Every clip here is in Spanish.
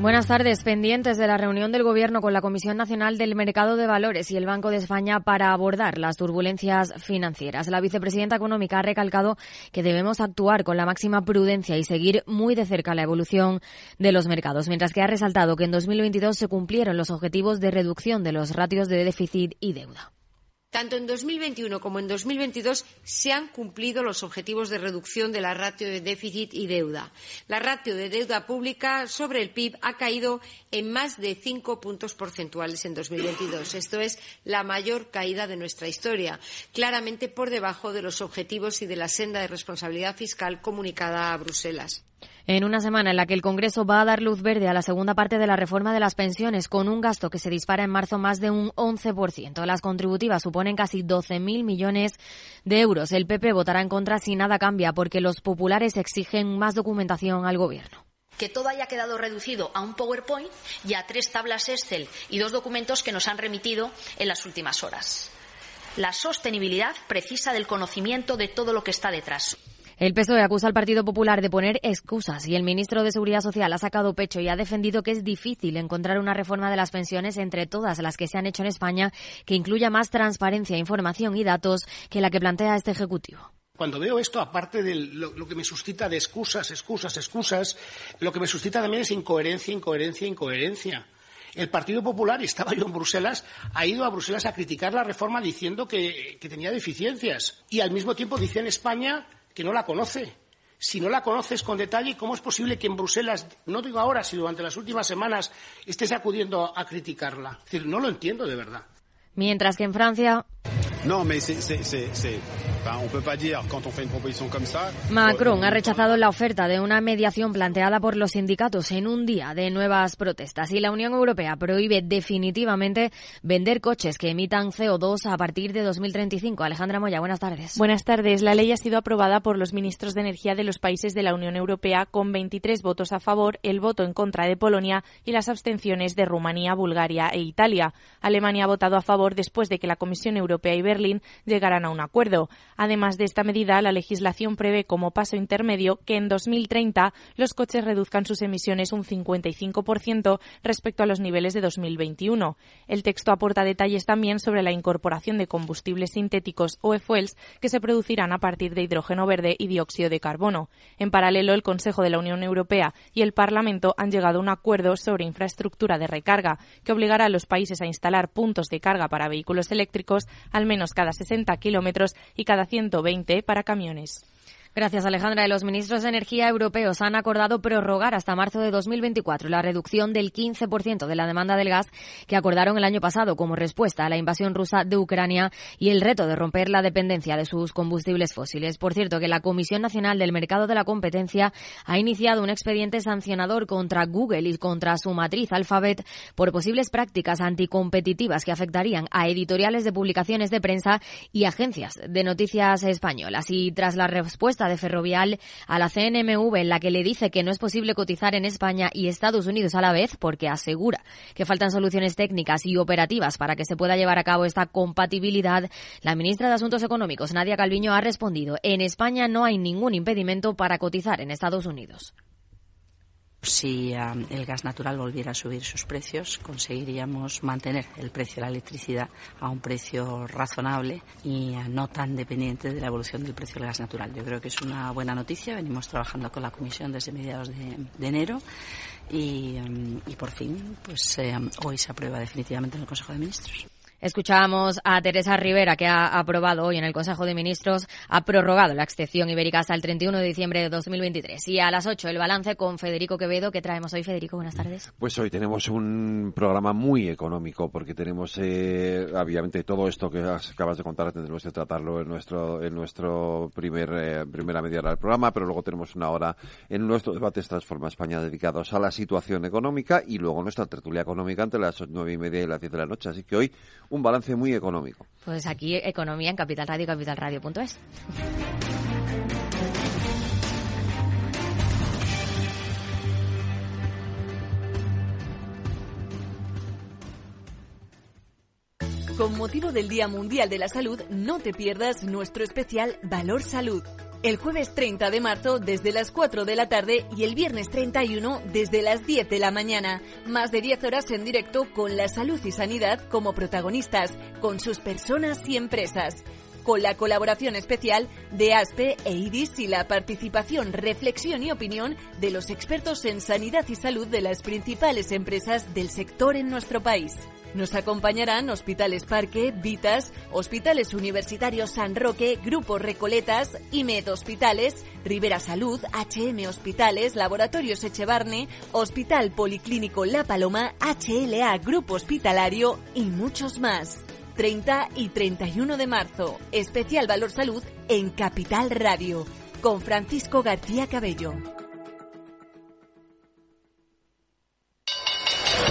Buenas tardes. Pendientes de la reunión del Gobierno con la Comisión Nacional del Mercado de Valores y el Banco de España para abordar las turbulencias financieras. La vicepresidenta económica ha recalcado que debemos actuar con la máxima prudencia y seguir muy de cerca la evolución de los mercados, mientras que ha resaltado que en 2022 se cumplieron los objetivos de reducción de los ratios de déficit y deuda. Tanto en 2021 como en 2022 se han cumplido los objetivos de reducción de la ratio de déficit y deuda. La ratio de deuda pública sobre el PIB ha caído en más de cinco puntos porcentuales en 2022. Esto es la mayor caída de nuestra historia, claramente por debajo de los objetivos y de la senda de responsabilidad fiscal comunicada a Bruselas en una semana en la que el Congreso va a dar luz verde a la segunda parte de la reforma de las pensiones, con un gasto que se dispara en marzo más de un 11%. Las contributivas suponen casi 12.000 millones de euros. El PP votará en contra si nada cambia, porque los populares exigen más documentación al Gobierno que todo haya quedado reducido a un PowerPoint y a tres tablas Excel y dos documentos que nos han remitido en las últimas horas. La sostenibilidad precisa del conocimiento de todo lo que está detrás. El PSOE acusa al Partido Popular de poner excusas y el ministro de Seguridad Social ha sacado pecho y ha defendido que es difícil encontrar una reforma de las pensiones entre todas las que se han hecho en España que incluya más transparencia, información y datos que la que plantea este Ejecutivo. Cuando veo esto, aparte de lo, que me suscita de excusas, excusas, excusas, lo que me suscita también es incoherencia, incoherencia, incoherencia. El Partido Popular, y estaba yo en Bruselas, ha ido a Bruselas a criticar la reforma diciendo que tenía deficiencias. Y al mismo tiempo dice en España que no la conoce. Si no la conoces con detalle, ¿cómo es posible que en Bruselas, no digo ahora, sino durante las últimas semanas, estés acudiendo a criticarla? Es decir, no lo entiendo de verdad. Mientras que en Francia. No, pero Macron ha rechazado la oferta de una mediación planteada por los sindicatos en un día de nuevas protestas y la Unión Europea prohíbe definitivamente vender coches que emitan CO2 a partir de 2035. Alejandra Moya, buenas tardes. Buenas tardes. La ley ha sido aprobada por los ministros de Energía de los países de la Unión Europea con 23 votos a favor, el voto en contra de Polonia y las abstenciones de Rumanía, Bulgaria e Italia. Alemania ha votado a favor después de que la Comisión Europea y Berlín llegaran a un acuerdo. Además de esta medida, la legislación prevé como paso intermedio que en 2030 los coches reduzcan sus emisiones un 55% respecto a los niveles de 2021. El texto aporta detalles también sobre la incorporación de combustibles sintéticos o e-fuels que se producirán a partir de hidrógeno verde y dióxido de carbono. En paralelo, el Consejo de la Unión Europea y el Parlamento han llegado a un acuerdo sobre infraestructura de recarga que obligará a los países a instalar puntos de carga para vehículos eléctricos al menos cada 60 kilómetros y cada 120 para camiones. Gracias, Alejandra. Los ministros de Energía europeos han acordado prorrogar hasta marzo de 2024 la reducción del 15% de la demanda del gas que acordaron el año pasado como respuesta a la invasión rusa de Ucrania y el reto de romper la dependencia de sus combustibles fósiles. Por cierto, que la Comisión Nacional del Mercado de la Competencia ha iniciado un expediente sancionador contra Google y contra su matriz Alphabet por posibles prácticas anticompetitivas que afectarían a editoriales de publicaciones de prensa y agencias de noticias españolas. Y tras la respuesta de Ferrovial a la CNMV en la que le dice que no es posible cotizar en España y Estados Unidos a la vez porque asegura que faltan soluciones técnicas y operativas para que se pueda llevar a cabo esta compatibilidad, la ministra de Asuntos Económicos, Nadia Calviño, ha respondido, en España no hay ningún impedimento para cotizar en Estados Unidos. Si el gas natural volviera a subir sus precios, conseguiríamos mantener el precio de la electricidad a un precio razonable y no tan dependiente de la evolución del precio del gas natural. Yo creo que es una buena noticia. Venimos trabajando con la Comisión desde mediados de, enero y, y, por fin, pues hoy se aprueba definitivamente en el Consejo de Ministros. Escuchábamos a Teresa Rivera, que ha aprobado hoy en el Consejo de Ministros, ha prorrogado la excepción ibérica hasta el 31 de diciembre de 2023. Y a las 8 el balance con Federico Quevedo, que traemos hoy. Federico, buenas tardes. Pues hoy tenemos un programa muy económico, porque tenemos, eh, obviamente, todo esto que acabas de contar, tendremos que tratarlo en nuestro, en nuestro primer, eh, primera media hora del programa, pero luego tenemos una hora en nuestro debate Transforma España dedicados a la situación económica y luego nuestra tertulia económica entre las nueve y media y las diez de la noche. Así que hoy un balance muy económico. Pues aquí economía en Capital Radio, capitalradio.es. con motivo del Día Mundial de la Salud, no te pierdas nuestro especial Valor Salud. El jueves 30 de marzo desde las 4 de la tarde y el viernes 31 desde las 10 de la mañana. Más de 10 horas en directo con la salud y sanidad como protagonistas, con sus personas y empresas con la colaboración especial de ASPE e IDIS y la participación, reflexión y opinión de los expertos en sanidad y salud de las principales empresas del sector en nuestro país. Nos acompañarán Hospitales Parque, Vitas, Hospitales Universitarios San Roque, Grupo Recoletas, IMED Hospitales, Rivera Salud, HM Hospitales, Laboratorios Echevarne, Hospital Policlínico La Paloma, HLA Grupo Hospitalario y muchos más. 30 y 31 de marzo, especial Valor Salud en Capital Radio, con Francisco García Cabello.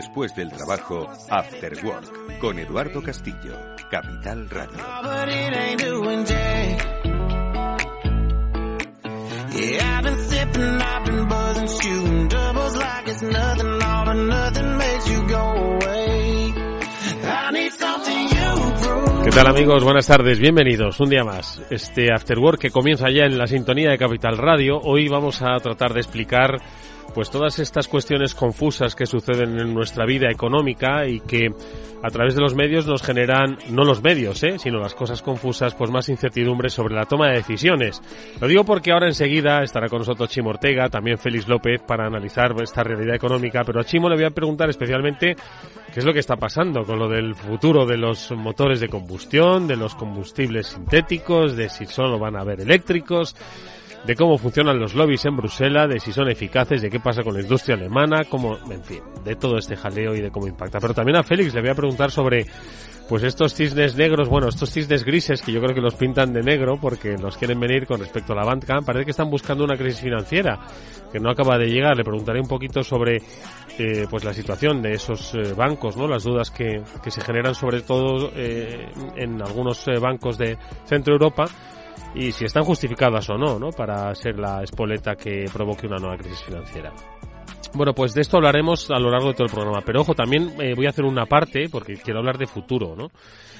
Después del trabajo, After Work, con Eduardo Castillo, Capital Radio. ¿Qué tal amigos? Buenas tardes, bienvenidos un día más. Este After Work que comienza ya en la sintonía de Capital Radio. Hoy vamos a tratar de explicar pues todas estas cuestiones confusas que suceden en nuestra vida económica y que a través de los medios nos generan, no los medios, ¿eh? sino las cosas confusas, pues más incertidumbre sobre la toma de decisiones. Lo digo porque ahora enseguida estará con nosotros Chimo Ortega, también Félix López, para analizar esta realidad económica, pero a Chimo le voy a preguntar especialmente qué es lo que está pasando con lo del futuro de los motores de combustión, de los combustibles sintéticos, de si solo van a haber eléctricos de cómo funcionan los lobbies en Bruselas, de si son eficaces, de qué pasa con la industria alemana, cómo, en fin, de todo este jaleo y de cómo impacta. Pero también a Félix le voy a preguntar sobre pues estos cisnes negros, bueno, estos cisnes grises que yo creo que los pintan de negro porque los quieren venir con respecto a la banca, parece que están buscando una crisis financiera que no acaba de llegar. Le preguntaré un poquito sobre eh, pues la situación de esos eh, bancos, ¿no? Las dudas que, que se generan sobre todo eh, en algunos eh, bancos de Centro Europa y si están justificadas o no, ¿no? Para ser la espoleta que provoque una nueva crisis financiera. Bueno, pues de esto hablaremos a lo largo de todo el programa. Pero ojo, también eh, voy a hacer una parte porque quiero hablar de futuro, ¿no?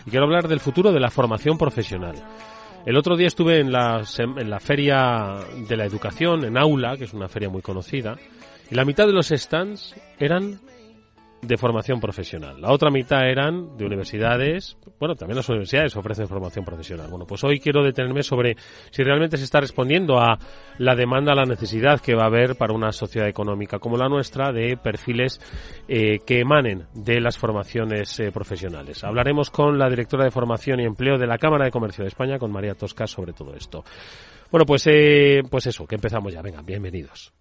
Y quiero hablar del futuro de la formación profesional. El otro día estuve en la, en la feria de la educación, en Aula, que es una feria muy conocida, y la mitad de los stands eran de formación profesional. La otra mitad eran de universidades. Bueno, también las universidades ofrecen formación profesional. Bueno, pues hoy quiero detenerme sobre si realmente se está respondiendo a la demanda, a la necesidad que va a haber para una sociedad económica como la nuestra de perfiles eh, que emanen de las formaciones eh, profesionales. Hablaremos con la directora de Formación y Empleo de la Cámara de Comercio de España, con María Tosca, sobre todo esto. Bueno, pues, eh, pues eso, que empezamos ya. Venga, bienvenidos.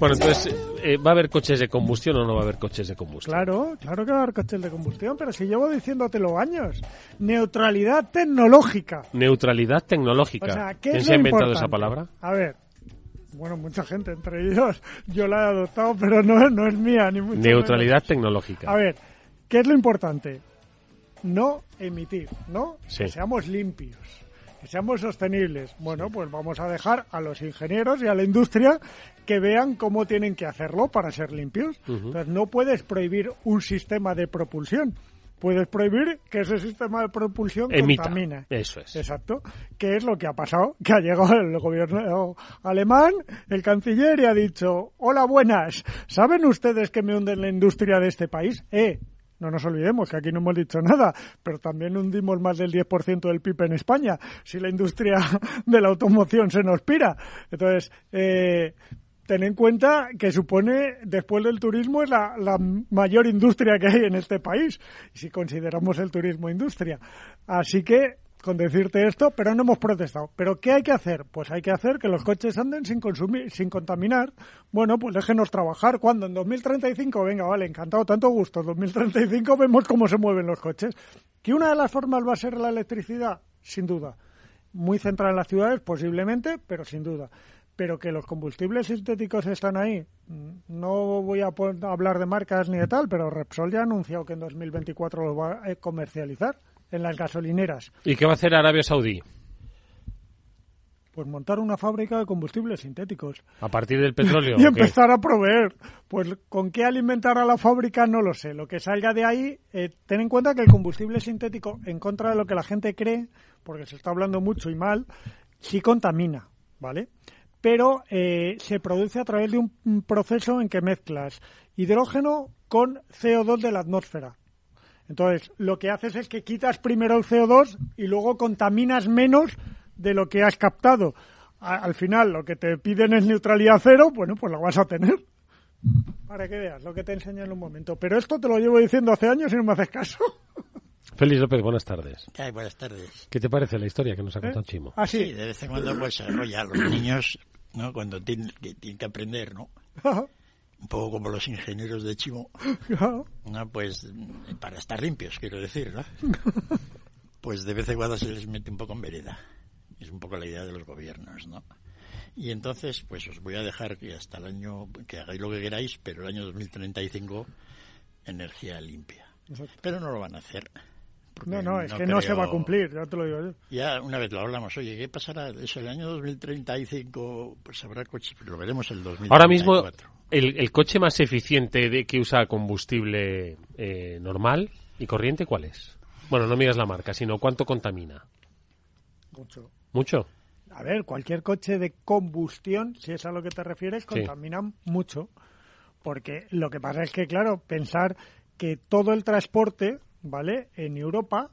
Bueno, entonces, eh, ¿va a haber coches de combustión o no va a haber coches de combustión? Claro, claro que va a haber coches de combustión, pero si llevo diciéndotelo años. Neutralidad tecnológica. Neutralidad tecnológica. O sea, ¿qué ¿Quién se ha inventado importante? esa palabra? A ver, Bueno, mucha gente, entre ellos yo la he adoptado, pero no, no es mía, ni mucho Neutralidad menos. tecnológica. A ver, ¿qué es lo importante? No emitir, ¿no? Sí. Que seamos limpios, que seamos sostenibles. Bueno, pues vamos a dejar a los ingenieros y a la industria que vean cómo tienen que hacerlo para ser limpios. Entonces, no puedes prohibir un sistema de propulsión. Puedes prohibir que ese sistema de propulsión Emita. contamine. Eso es. Exacto. ¿Qué es lo que ha pasado? Que ha llegado el gobierno alemán, el canciller, y ha dicho, hola, buenas, ¿saben ustedes que me hunden la industria de este país? Eh, no nos olvidemos que aquí no hemos dicho nada, pero también hundimos más del 10% del PIB en España, si la industria de la automoción se nos pira. Entonces, eh, ten en cuenta que supone, después del turismo, es la, la mayor industria que hay en este país, si consideramos el turismo industria. Así que, con decirte esto, pero no hemos protestado. ¿Pero qué hay que hacer? Pues hay que hacer que los coches anden sin consumir, sin contaminar. Bueno, pues déjenos trabajar. ¿Cuándo? ¿En 2035? Venga, vale, encantado, tanto gusto. En 2035 vemos cómo se mueven los coches. ¿Que una de las formas va a ser la electricidad? Sin duda. Muy centrada en las ciudades, posiblemente, pero sin duda pero que los combustibles sintéticos están ahí. No voy a hablar de marcas ni de tal, pero Repsol ya ha anunciado que en 2024 lo va a comercializar en las gasolineras. ¿Y qué va a hacer Arabia Saudí? Pues montar una fábrica de combustibles sintéticos. ¿A partir del petróleo? y empezar a proveer. Pues con qué alimentar a la fábrica no lo sé. Lo que salga de ahí, eh, ten en cuenta que el combustible sintético, en contra de lo que la gente cree, porque se está hablando mucho y mal, sí contamina, ¿vale? Pero eh, se produce a través de un proceso en que mezclas hidrógeno con CO2 de la atmósfera. Entonces, lo que haces es que quitas primero el CO2 y luego contaminas menos de lo que has captado. A- al final, lo que te piden es neutralidad cero, bueno, pues la vas a tener. Para que veas lo que te enseño en un momento. Pero esto te lo llevo diciendo hace años y no me haces caso. Félix López, buenas tardes. Ay, buenas tardes. ¿Qué te parece la historia que nos ¿Eh? ha contado Chimo? Ah, Sí, de vez en cuando, pues, oye, a los niños, ¿no? Cuando tienen que, tienen que aprender, ¿no? Un poco como los ingenieros de Chimo, ¿no? Pues, para estar limpios, quiero decir, ¿no? Pues de vez en cuando se les mete un poco en vereda. Es un poco la idea de los gobiernos, ¿no? Y entonces, pues os voy a dejar que hasta el año, que hagáis lo que queráis, pero el año 2035, energía limpia. Pero no lo van a hacer. porque No, no, es que no se va a cumplir, ya te lo digo yo. ya una vez lo hablamos, oye, ¿qué pasará? Eso, el año 2035, pues habrá coches, pero lo veremos el 2034. Ahora mismo, el, el coche más eficiente de que usa combustible eh, normal y corriente, ¿cuál es? Bueno, no miras la marca, sino cuánto contamina. Mucho. ¿Mucho? A ver, cualquier coche de combustión, si es a lo que te refieres, Sí. contamina mucho. Porque lo que pasa es que, claro, pensar que todo el transporte, ¿vale? En Europa,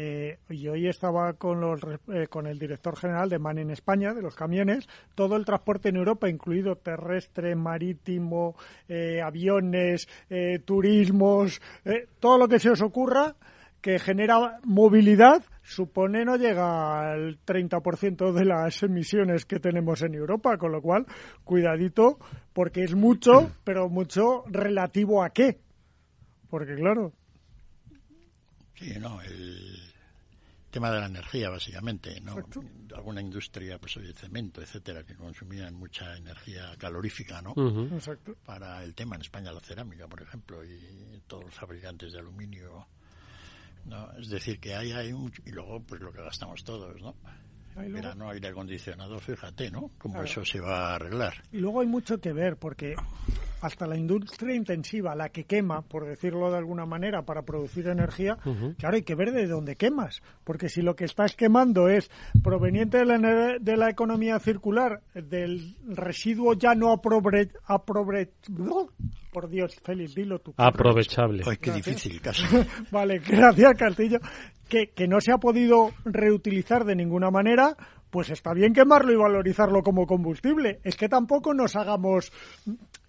eh, y hoy estaba con, los, eh, con el director general de MAN en España, de los camiones, todo el transporte en Europa, incluido terrestre, marítimo, eh, aviones, eh, turismos, eh, todo lo que se os ocurra, que genera movilidad supone no llega al 30% de las emisiones que tenemos en Europa, con lo cual, cuidadito, porque es mucho, pero mucho relativo a qué. Porque claro, Sí, no, el tema de la energía, básicamente, ¿no? Alguna industria, pues oye, cemento, etcétera, que consumían mucha energía calorífica, ¿no? Exacto. Para el tema en España, la cerámica, por ejemplo, y todos los fabricantes de aluminio, ¿no? Es decir, que hay, hay un... Y luego, pues lo que gastamos todos, ¿no? Ahí luego- Verano, aire acondicionado, fíjate, ¿no? Cómo Claro. eso se va a arreglar. Y luego hay mucho que ver, porque hasta la industria intensiva, la que quema, por decirlo de alguna manera, para producir energía, claro, hay que ver de dónde quemas. Porque si lo que estás quemando es proveniente de la, de la economía circular, del residuo ya no aprobre, aprobre- por Dios, Félix, dilo tú. Aprovechable. Ay, qué Gracias. difícil caso. vale, gracias, Castillo. Que, no se ha podido reutilizar de ninguna manera, pues está bien quemarlo y valorizarlo como combustible. Es que tampoco nos hagamos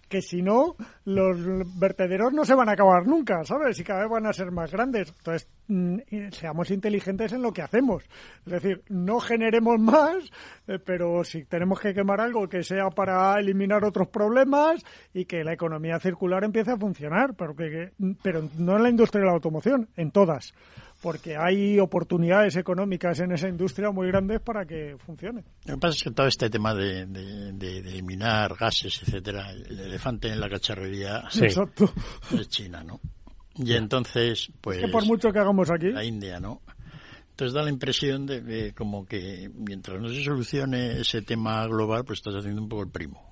que si no, los vertederos no se van a acabar nunca, ¿sabes? Y cada vez van a ser más grandes. Entonces, mm, seamos inteligentes en lo que hacemos. Es decir, no generemos más, eh, pero si tenemos que quemar algo que sea para eliminar otros problemas y que la economía circular empiece a funcionar, pero, que- pero no en la industria de la automoción, en todas. Porque hay oportunidades económicas en esa industria muy grandes para que funcione. Lo que pasa es que todo este tema de, de, de, de minar gases, etcétera, el elefante en la cacharrería Sí. Exacto. es China, ¿no? Y entonces, pues... que por mucho que hagamos aquí. La India, ¿no? Entonces da la impresión de que como que mientras no se solucione ese tema global, pues estás haciendo un poco el primo.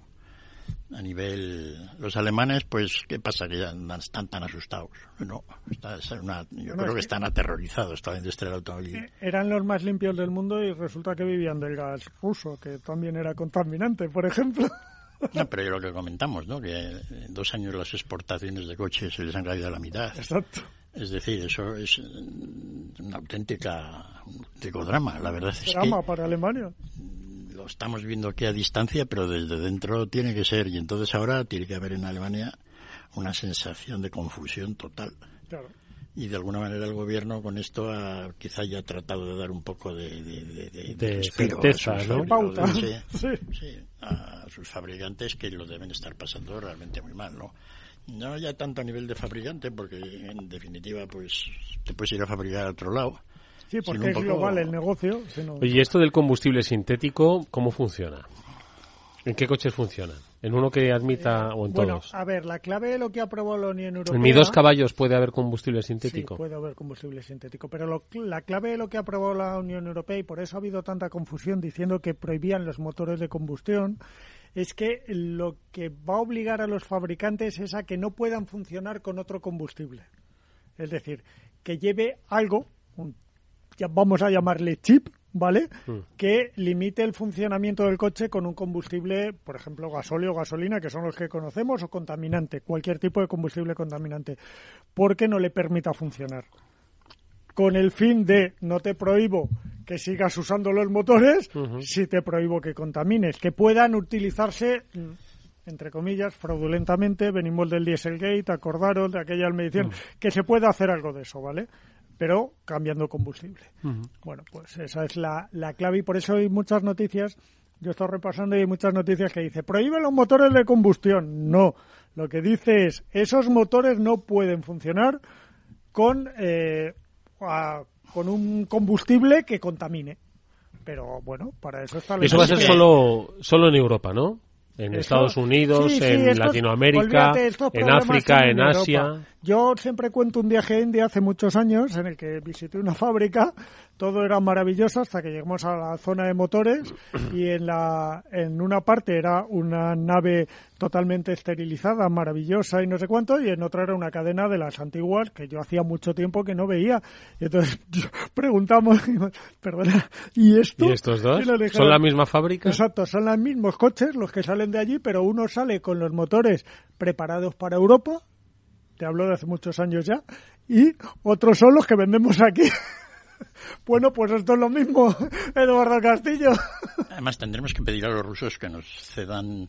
A nivel... Los alemanes, pues, ¿qué pasa? Que ya están tan asustados, ¿no? Está- es una- yo creo que que- están aterrorizados toda la industria del automóvil. Eran los más limpios del mundo y resulta que vivían del gas ruso, que también era contaminante, por ejemplo. No, pero yo lo que comentamos, ¿no? Que en dos años las exportaciones de coches se les han caído a la mitad. Exacto. Es decir, eso es mm, una auténtica un auténtico drama. La verdad es Drama para Alemania. Lo estamos viendo aquí a distancia, pero desde dentro tiene que ser. Y entonces ahora tiene que haber en Alemania una sensación de confusión total. Claro. Y de alguna manera el gobierno con esto ha, quizá ya ha tratado de dar un poco de, de, de, de- De respiro a certeza, sus Pauta. sí, sí, a sus fabricantes que lo deben estar pasando realmente muy mal, ¿no? No ya tanto a nivel de fabricante, porque en definitiva, pues te puedes ir a fabricar a otro lado. Sí, porque es global el negocio. sino- Oye, ¿y esto del combustible sintético, ¿cómo funciona? ¿En qué coches funcionan? ¿En uno que admita o en bueno, todos? a ver, la clave de lo que aprobó la Unión Europea... ¿En mi dos caballos puede haber combustible Sí, sintético? puede haber combustible sintético, pero lo- la clave de lo que aprobó la Unión Europea, y por eso ha habido tanta confusión diciendo que prohibían los motores de combustión, es que lo que va a obligar a los fabricantes es a que no puedan funcionar con otro combustible. Es decir, que lleve algo, un- ya vamos a llamarle chip, ¿vale? Que limite el funcionamiento del coche con un combustible, por ejemplo, gasóleo o gasolina, que son los que conocemos, o contaminante, cualquier tipo de combustible contaminante, porque no le permita funcionar. Con el fin de no te prohíbo que sigas usando los motores, si te prohíbo que contamines, que puedan utilizarse entre comillas, fraudulentamente, venimos del Dieselgate, acordaros de aquella medición, que se puede hacer algo de eso, ¿vale? Pero cambiando combustible. Bueno, pues esa es la, la clave y por eso hay muchas noticias. Yo estoy repasando y hay muchas noticias que dice prohíbe los motores de combustión. No, lo que dice es esos motores no pueden funcionar con eh, a- con un combustible que contamine. Pero bueno, para eso está la Eso va a ser solo, solo en Europa, ¿no? En Eso- Estados Unidos, sí, sí, en estos- Latinoamérica, olvídate, en África, en Europa. Asia. Yo siempre cuento un viaje a India hace muchos años en el que visité una fábrica, todo era maravilloso hasta que llegamos a la zona de motores y en la en una parte era una nave totalmente esterilizada, maravillosa y no sé cuánto, y en otra era una cadena de las antiguas que yo hacía mucho tiempo que no veía. Y entonces preguntamos, perdona, ¿y esto? ¿Y estos dos? Y ¿Son la misma fábrica? Exacto, son los mismos coches los que salen de allí, pero uno sale con los motores preparados para Europa, te hablo de hace muchos años ya, y otros son los que vendemos aquí. bueno, pues esto es lo mismo, Eduardo Castillo. Además, tendremos que pedir a los rusos que nos cedan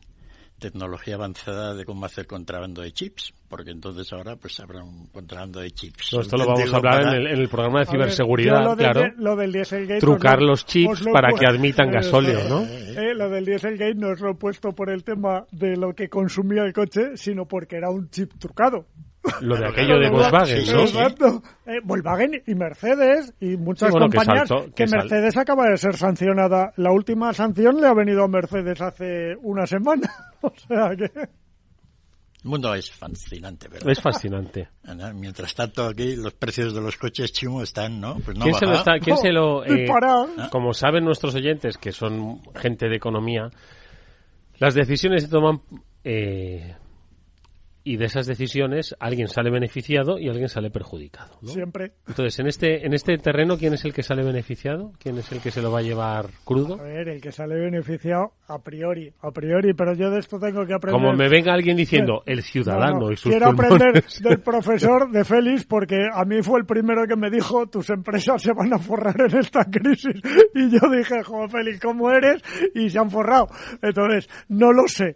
tecnología avanzada de cómo hacer contrabando de chips, porque entonces ahora pues habrá un contrabando de chips. No, esto lo vamos a hablar en el, en el programa de ver, ciberseguridad, lo claro. lo del Dieselgate Trucar os lo- los chips lo para que admitan Eh, gasóleo, ¿no? eh, lo del Dieselgate no os lo he puesto por el tema de lo que consumía el coche, sino porque era un chip trucado. Lo de aquello de Volkswagen, ¿no? Exacto. Eh, Volkswagen y Mercedes y muchas Sí, bueno, que compañías saltó- que, que sal- Mercedes acaba de ser sancionada. La última sanción le ha venido a Mercedes hace una semana. o sea que... El mundo es fascinante, ¿verdad? Es fascinante. Mientras tanto, aquí los precios de los coches chimo están, ¿no? Pues no ¿Quién se lo, está, quién se lo eh, disparado. como saben nuestros oyentes que son gente de economía las decisiones se toman eh, y de esas decisiones alguien sale beneficiado y alguien sale perjudicado ¿no? Siempre. entonces en este en este terreno quién es el que sale beneficiado quién es el que se lo va a llevar crudo A ver, el que sale beneficiado a priori, a priori, pero yo de esto tengo que aprender. como me venga alguien diciendo el ciudadano No, no, y sus Quiero pulmones. aprender del profesor de Félix porque a mí fue el primero que me dijo tus empresas se van a forrar en esta crisis y yo dije, joder Félix, ¿cómo eres? Y se han forrado. Entonces, no lo sé.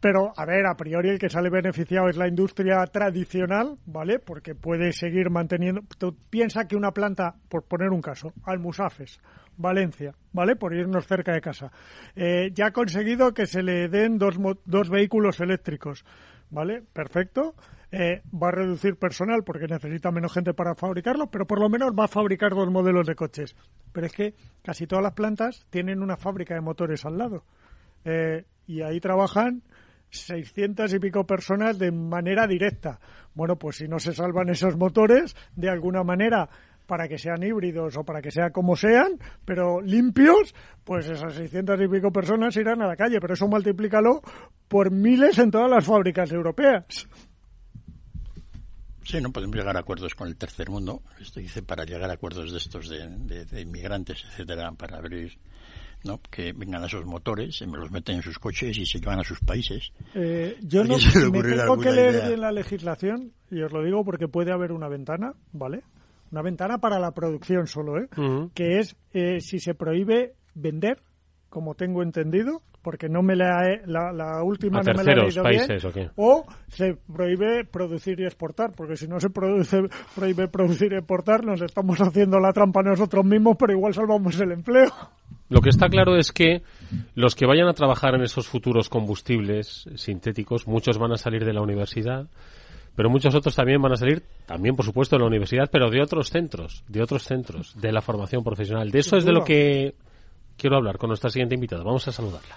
Pero, a ver, a priori el que sale beneficiado es la industria tradicional, ¿vale? Porque puede seguir manteniendo... Tú piensa que una planta, por poner un caso, Almusafes, Valencia, ¿vale? Por irnos cerca de casa, eh, ya ha conseguido que se le den dos, dos vehículos eléctricos. ¿vale? Perfecto. Eh, va a reducir personal porque necesita menos gente para fabricarlo, pero por lo menos va a fabricar dos modelos de coches. Pero es que casi todas las plantas tienen una fábrica de motores al lado. Eh, y ahí trabajan 600 y pico personas de manera directa. Bueno, pues si no se salvan esos motores, de alguna manera, para que sean híbridos o para que sea como sean, pero limpios, pues esas 600 y pico personas irán a la calle. Pero eso multiplícalo por miles en todas las fábricas europeas. Sí, no podemos llegar a acuerdos con el tercer mundo. Esto dice para llegar a acuerdos de estos de, inmigrantes, etcétera, para abrir, ¿no? Que vengan a esos motores, se me los meten en sus coches y se llevan a sus países. Eh, yo no me tengo que leer en la legislación y os lo digo porque puede haber una ventana, ¿vale? Una ventana para la producción solo, ¿eh? Que es eh, si se prohíbe vender, como tengo entendido, porque no me la, la, última no me la he leído países, bien, o, se prohíbe producir y exportar, porque si no se produce, prohíbe producir y exportar, nos estamos haciendo la trampa nosotros mismos, pero igual salvamos el empleo. Lo que está claro es que los que vayan a trabajar en esos futuros combustibles sintéticos, muchos van a salir de la universidad, pero muchos otros también van a salir, también por supuesto de la universidad, pero de otros centros, de otros centros, de la formación profesional. De eso es de lo que quiero hablar con nuestra siguiente invitada. Vamos a saludarla.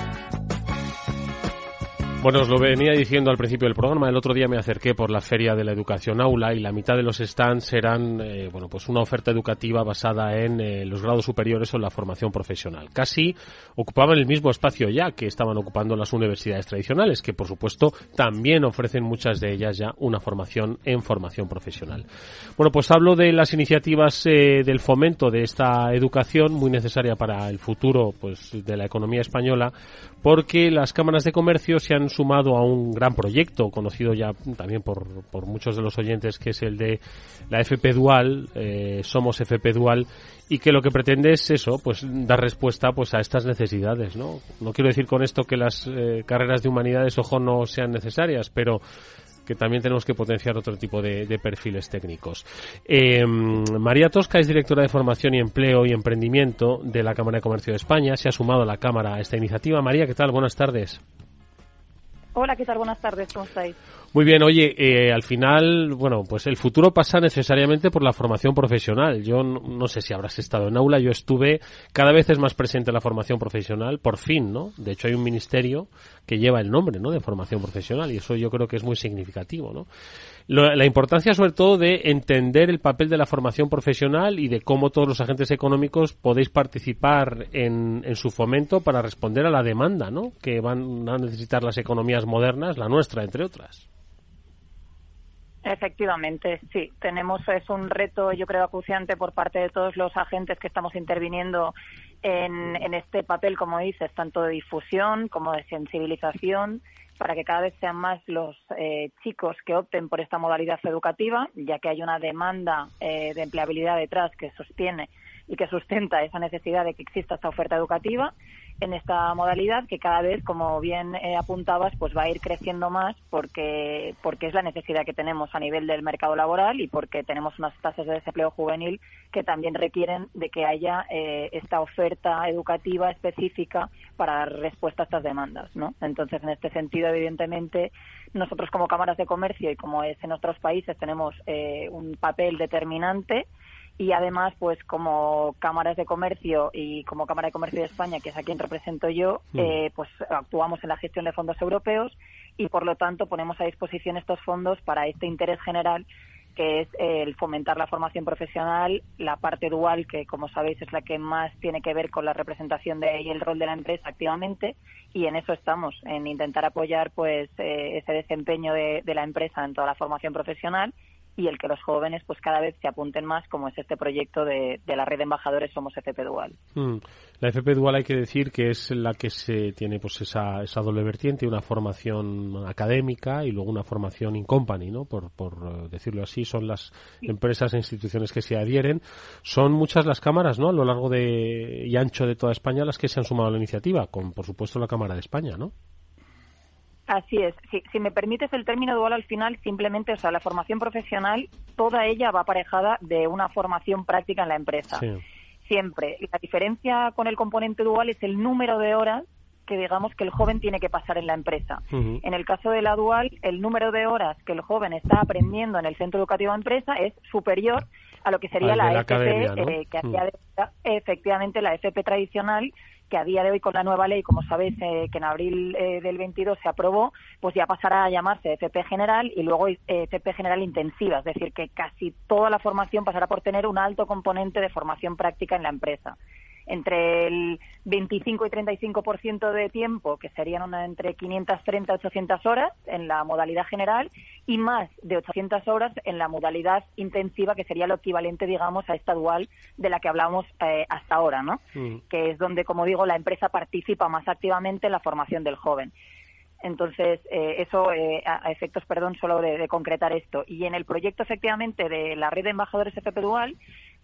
Bueno, os lo venía diciendo al principio del programa. El otro día me acerqué por la Feria de la Educación Aula y la mitad de los stands eran, eh, bueno, pues una oferta educativa basada en eh, los grados superiores o la formación profesional. Casi ocupaban el mismo espacio ya que estaban ocupando las universidades tradicionales, que por supuesto también ofrecen muchas de ellas ya una formación en formación profesional. Bueno, pues hablo de las iniciativas eh, del fomento de esta educación muy necesaria para el futuro, pues, de la economía española, porque las cámaras de comercio se han sumado a un gran proyecto conocido ya también por, por muchos de los oyentes que es el de la FP Dual, eh, Somos FP Dual y que lo que pretende es eso, pues dar respuesta pues a estas necesidades, ¿no? No quiero decir con esto que las eh, carreras de humanidades ojo no sean necesarias, pero que también tenemos que potenciar otro tipo de, perfiles técnicos. Eh, María Tosca es directora de Formación y Empleo y Emprendimiento de la Cámara de Comercio de España. Se ha sumado a la Cámara a esta iniciativa. María, ¿qué tal? Buenas tardes. Hola, ¿qué tal? Buenas tardes, ¿cómo estáis? Muy bien, oye, eh, al final, bueno, pues el futuro pasa necesariamente por la formación profesional. Yo no, sé si habrás estado en aula, yo estuve, cada vez es más presente la formación profesional, por fin, ¿no? De hecho hay un ministerio que lleva el nombre, ¿no? De formación profesional y eso yo creo que es muy significativo, ¿no? La importancia sobre todo de entender el papel de la formación profesional y de cómo todos los agentes económicos podéis participar en, en, su fomento para responder a la demanda ¿no? que van a necesitar las economías modernas, la nuestra, entre otras. Efectivamente, sí. Tenemos es un reto, yo creo, acuciante por parte de todos los agentes que estamos interviniendo en, en este papel, como dices, tanto de difusión como de sensibilización para que cada vez sean más los eh, chicos que opten por esta modalidad educativa, ya que hay una demanda eh, de empleabilidad detrás que sostiene y que sustenta esa necesidad de que exista esta oferta educativa en esta modalidad que cada vez, como bien eh, apuntabas, pues va a ir creciendo más porque, porque es la necesidad que tenemos a nivel del mercado laboral y porque tenemos unas tasas de desempleo juvenil que también requieren de que haya eh, esta oferta educativa específica para dar respuesta a estas demandas, ¿no? Entonces, en este sentido, evidentemente, nosotros como cámaras de comercio y como es en otros países tenemos eh, un papel determinante y además pues como cámaras de comercio y como cámara de comercio de España que es a quien represento yo mm. eh, pues actuamos en la gestión de fondos europeos y por lo tanto ponemos a disposición estos fondos para este interés general que es el fomentar la formación profesional, la parte dual, que como sabéis es la que más tiene que ver con la representación de, y el rol de la empresa activamente, y en eso estamos, en intentar apoyar pues eh, ese desempeño de, de la empresa en toda la formación profesional y el que los jóvenes pues cada vez se apunten más como es este proyecto de, la red de embajadores Somos FP Dual. Mm. La FP Dual hay que decir que es la que se tiene pues esa, esa doble vertiente, una formación académica y luego una formación in company, ¿no? Por, por eh, decirlo así, son las empresas e instituciones que se adhieren. Son muchas las cámaras, ¿no? A lo largo de, y ancho de toda España las que se han sumado a la iniciativa, con por supuesto la Cámara de España, ¿no? Así es. Si, si, me permites el término dual al final, simplemente, o sea, la formación profesional, toda ella va aparejada de una formación práctica en la empresa. Siempre. La diferencia con el componente dual es el número de horas que digamos que el joven tiene que pasar en la empresa. En el caso de la dual, el número de horas que el joven está aprendiendo en el centro educativo de empresa es superior a lo que sería la, FP, eh, que hacía efectivamente la FP tradicional, que a día de hoy con la nueva ley, como sabéis, eh, que en abril eh, del 22 se aprobó, pues ya pasará a llamarse FP general y luego FP general intensiva, es decir, que casi toda la formación pasará por tener un alto componente de formación práctica en la empresa entre el 25 y 35% de tiempo, que serían una, entre 530 y 800 horas en la modalidad general, y más de 800 horas en la modalidad intensiva, que sería lo equivalente, digamos, a esta dual de la que hablamos eh, hasta ahora, ¿no? Mm. Que es donde, como digo, la empresa participa más activamente en la formación del joven. Entonces, eh, eso eh, a, efectos, perdón, solo de, de, concretar esto. Y en el proyecto, efectivamente, de la red de embajadores FP Dual,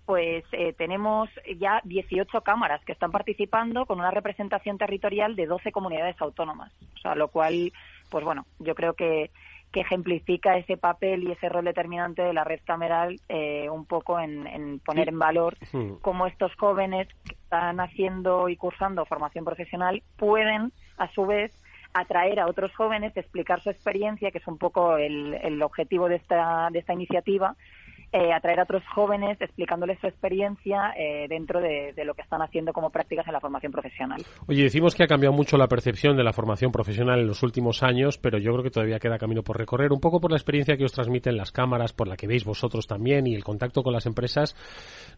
pues eh, tenemos ya 18 cámaras que están participando con una representación territorial de 12 comunidades autónomas. O sea, lo cual, pues bueno, yo creo que, que ejemplifica ese papel y ese rol determinante de la red cameral eh, un poco en, poner en valor cómo estos jóvenes que están haciendo y cursando formación profesional pueden, a su vez, atraer a otros jóvenes, explicar su experiencia, que es un poco el, el objetivo de esta, de esta iniciativa, eh, atraer a otros jóvenes explicándoles su experiencia eh, dentro de, lo que están haciendo como prácticas en la formación profesional. Oye, decimos que ha cambiado mucho la percepción de la formación profesional en los últimos años, pero yo creo que todavía queda camino por recorrer, un poco por la experiencia que os transmiten las cámaras, por la que veis vosotros también y el contacto con las empresas.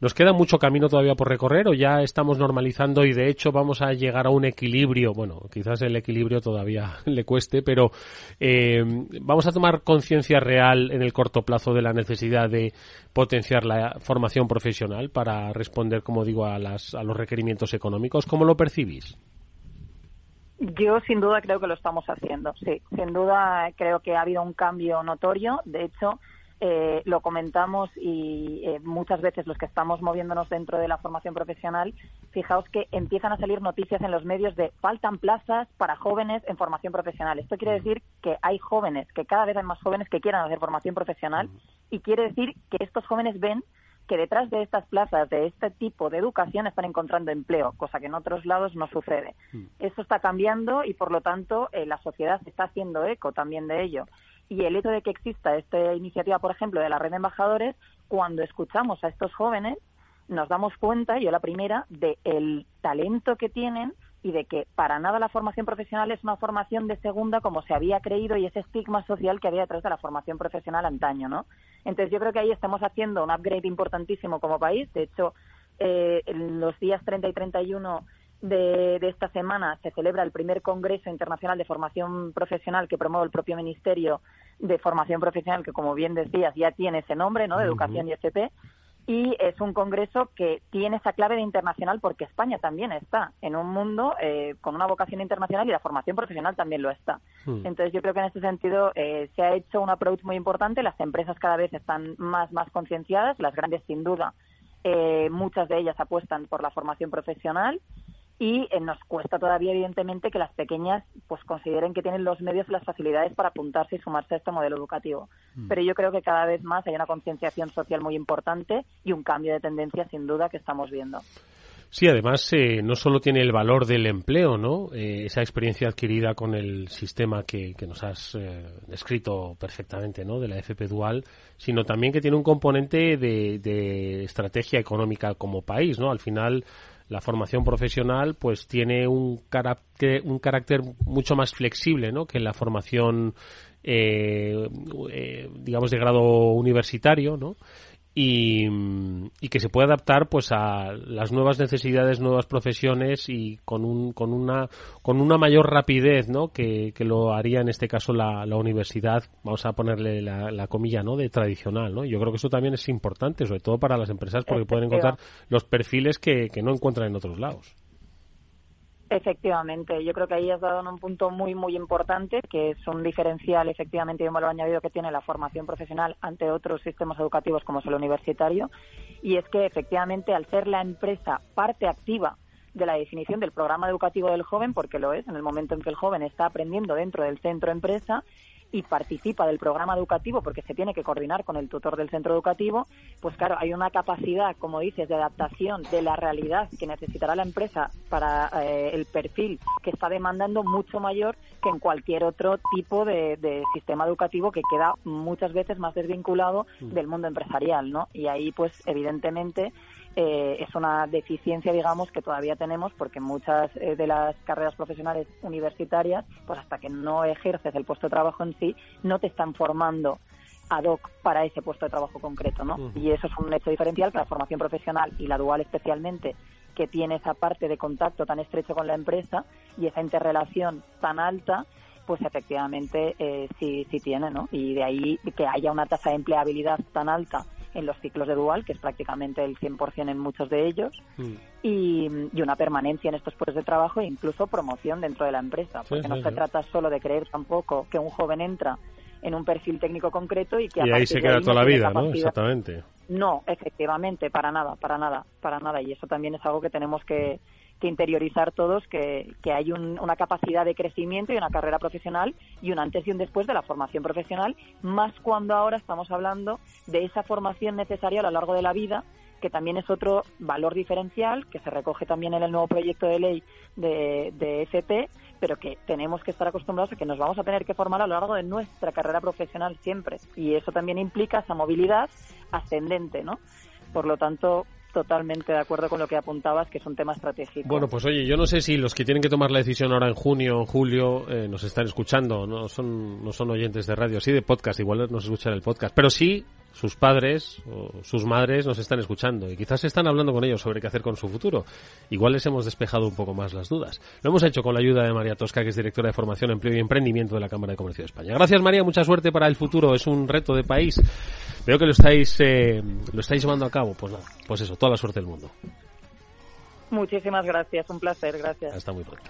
¿Nos queda mucho camino todavía por recorrer o ya estamos normalizando y de hecho vamos a llegar a un equilibrio? Bueno, quizás el equilibrio todavía le cueste, pero eh, vamos a tomar conciencia real en el corto plazo de la necesidad de potenciar la formación profesional para responder, como digo, a, las, a los requerimientos económicos. ¿Cómo lo percibís? Yo sin duda creo que lo estamos haciendo, sí. Sin duda creo que ha habido un cambio notorio. De hecho, eh, lo comentamos y eh, muchas veces los que estamos moviéndonos dentro de la formación profesional, fijaos que empiezan a salir noticias en los medios de faltan plazas para jóvenes en formación profesional. Esto quiere decir que hay jóvenes, que cada vez hay más jóvenes que quieran hacer formación profesional y quiere decir que estos jóvenes ven que detrás de estas plazas, de este tipo de educación, están encontrando empleo, cosa que en otros lados no sucede. Esto está cambiando y, por lo tanto, eh, la sociedad está haciendo eco también de ello. Y el hecho de que exista esta iniciativa, por ejemplo, de la red de embajadores, cuando escuchamos a estos jóvenes, nos damos cuenta, yo la primera, del talento que tienen y de que para nada la formación profesional es una formación de segunda como se había creído y ese estigma social que había detrás de la formación profesional antaño, ¿no? Entonces yo creo que ahí estamos haciendo un upgrade importantísimo como país. De hecho, eh, en los días 30 y 31 de, de, esta semana se celebra el primer Congreso Internacional de Formación Profesional que promueve el propio Ministerio de Formación Profesional, que como bien decías ya tiene ese nombre, ¿no? De Educación y FP. Y es un congreso que tiene esa clave de internacional porque España también está en un mundo eh, con una vocación internacional y la formación profesional también lo está. Hmm. Entonces yo creo que en este sentido eh, se ha hecho un approach muy importante. Las empresas cada vez están más, más concienciadas, las grandes sin duda. Eh, muchas de ellas apuestan por la formación profesional y eh, nos cuesta todavía evidentemente que las pequeñas pues consideren que tienen los medios y las facilidades para apuntarse y sumarse a este modelo educativo. Mm. Pero yo creo que cada vez más hay una concienciación social muy importante y un cambio de tendencia sin duda que estamos viendo. Sí, además eh, no solo tiene el valor del empleo, ¿no? Eh, esa experiencia adquirida con el sistema que, que nos has descrito perfectamente, ¿no? De la FP Dual, sino también que tiene un componente de, de estrategia económica como país, ¿no? Al final la formación profesional pues tiene un carácter, un carácter mucho más flexible ¿no? que la formación eh, eh, digamos de grado universitario ¿no? Y, que se puede adaptar pues a las nuevas necesidades, nuevas profesiones y con, un, con, una, con una mayor rapidez ¿no? que, lo haría en este caso la, la universidad, vamos a ponerle la, comilla ¿no? de tradicional. ¿no? Yo creo que eso también es importante, sobre todo para las empresas, porque pueden encontrar los perfiles que, que no encuentran en otros lados. Efectivamente, yo creo que ahí has dado un punto muy, muy importante, que es un diferencial, efectivamente, y un valor añadido que tiene la formación profesional ante otros sistemas educativos como es el universitario, y es que efectivamente al ser la empresa parte activa de la definición del programa educativo del joven, porque lo es, en el momento en que el joven está aprendiendo dentro del centro empresa y participa del programa educativo porque se tiene que coordinar con el tutor del centro educativo, pues claro, hay una capacidad, como dices, de adaptación de la realidad que necesitará la empresa para eh, el perfil que está demandando mucho mayor que en cualquier otro tipo de, de, sistema educativo que queda muchas veces más desvinculado mm. del mundo empresarial, ¿no? Y ahí, pues, evidentemente, eh, es una deficiencia, digamos, que todavía tenemos porque muchas eh, de las carreras profesionales universitarias, pues hasta que no ejerces el puesto de trabajo en sí, no te están formando ad hoc para ese puesto de trabajo concreto, ¿no? Y eso es un hecho diferencial que la formación profesional y la dual especialmente, que tiene esa parte de contacto tan estrecho con la empresa y esa interrelación tan alta, pues efectivamente eh, sí, sí tiene, ¿no? Y de ahí que haya una tasa de empleabilidad tan alta en los ciclos de dual, que es prácticamente el 100% en muchos de ellos, mm. y, una permanencia en estos puestos de trabajo e incluso promoción dentro de la empresa, porque no se trata solo de creer tampoco que un joven entra en un perfil técnico concreto y que y ahí se queda toda la vida, ¿no? Exactamente. No, efectivamente, para nada, para nada, para nada. Y eso también es algo que tenemos que, que interiorizar todos que, que hay una capacidad de crecimiento y una carrera profesional y un antes y un después de la formación profesional, más cuando ahora estamos hablando de esa formación necesaria a lo largo de la vida que también es otro valor diferencial que se recoge también en el nuevo proyecto de ley de, de FP, pero que tenemos que estar acostumbrados a que nos vamos a tener que formar a lo largo de nuestra carrera profesional siempre. Y eso también implica esa movilidad ascendente, ¿no? Por lo tanto, totalmente de acuerdo con lo que apuntabas, que es un tema estratégico. Bueno, pues oye, yo no sé si los que tienen que tomar la decisión ahora en junio o julio eh, nos están escuchando, no son, no son oyentes de radio, sí de podcast, igual nos escuchan el podcast, pero sí sus padres o sus madres nos están escuchando y quizás están hablando con ellos sobre qué hacer con su futuro. Igual les hemos despejado un poco más las dudas. Lo hemos hecho con la ayuda de María Tosca, que es directora de Formación, Empleo y Emprendimiento de la Cámara de Comercio de España. Gracias María, mucha suerte para el futuro. Es un reto de país. Veo que lo estáis, eh, lo estáis llevando a cabo. Pues nada, pues eso, toda la suerte del mundo. Muchísimas gracias, un placer, gracias. Hasta muy pronto.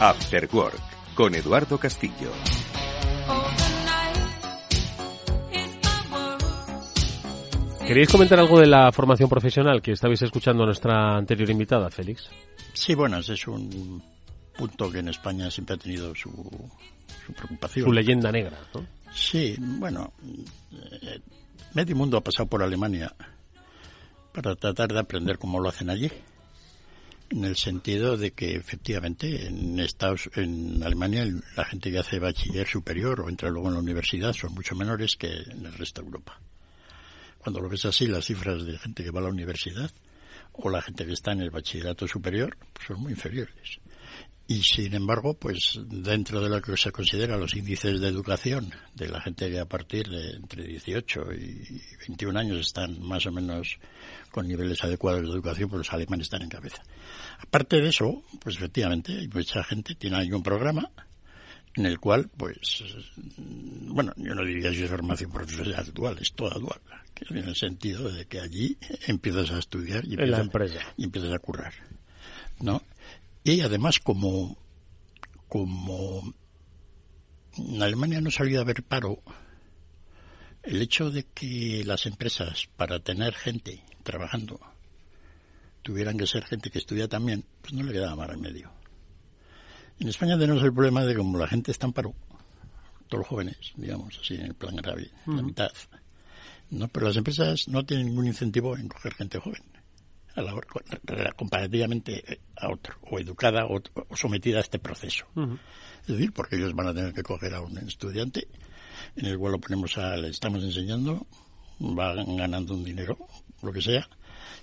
After Work con Eduardo Castillo. ¿Queréis comentar algo de la formación profesional que estabais escuchando a nuestra anterior invitada, Félix? Sí, bueno, ese es un punto que en España siempre ha tenido su, preocupación. Su leyenda negra, ¿no? Sí, bueno, eh, medio mundo ha pasado por Alemania para tratar de aprender cómo lo hacen allí en el sentido de que efectivamente en Estados en Alemania la gente que hace bachiller superior o entra luego en la universidad son mucho menores que en el resto de Europa. Cuando lo ves así, las cifras de gente que va a la universidad o la gente que está en el bachillerato superior pues son muy inferiores. Y sin embargo, pues dentro de lo que se considera los índices de educación de la gente que a partir de entre 18 y 21 años están más o menos con niveles adecuados de educación, pues los alemanes están en cabeza. Aparte de eso, pues efectivamente, hay mucha gente, tiene ahí un programa en el cual, pues, bueno, yo no diría si es formación profesional dual, es toda dual, en el sentido de que allí empiezas a estudiar y empiezas, la empresa. y empiezas a currar, ¿no? Y además, como, como en Alemania no salido a haber paro, el hecho de que las empresas, para tener gente trabajando tuvieran que ser gente que estudia también, pues no le quedaba más remedio. En España tenemos el problema de como la gente está en paro, todos los jóvenes, digamos así, en el plan grave, la mitad. ¿no? Pero las empresas no tienen ningún incentivo en coger gente joven, a la comparativamente a otro, o educada o, o sometida a este proceso. Es decir, porque ellos van a tener que coger a un estudiante, en el cual lo ponemos a, le estamos enseñando, va ganando un dinero, lo que sea,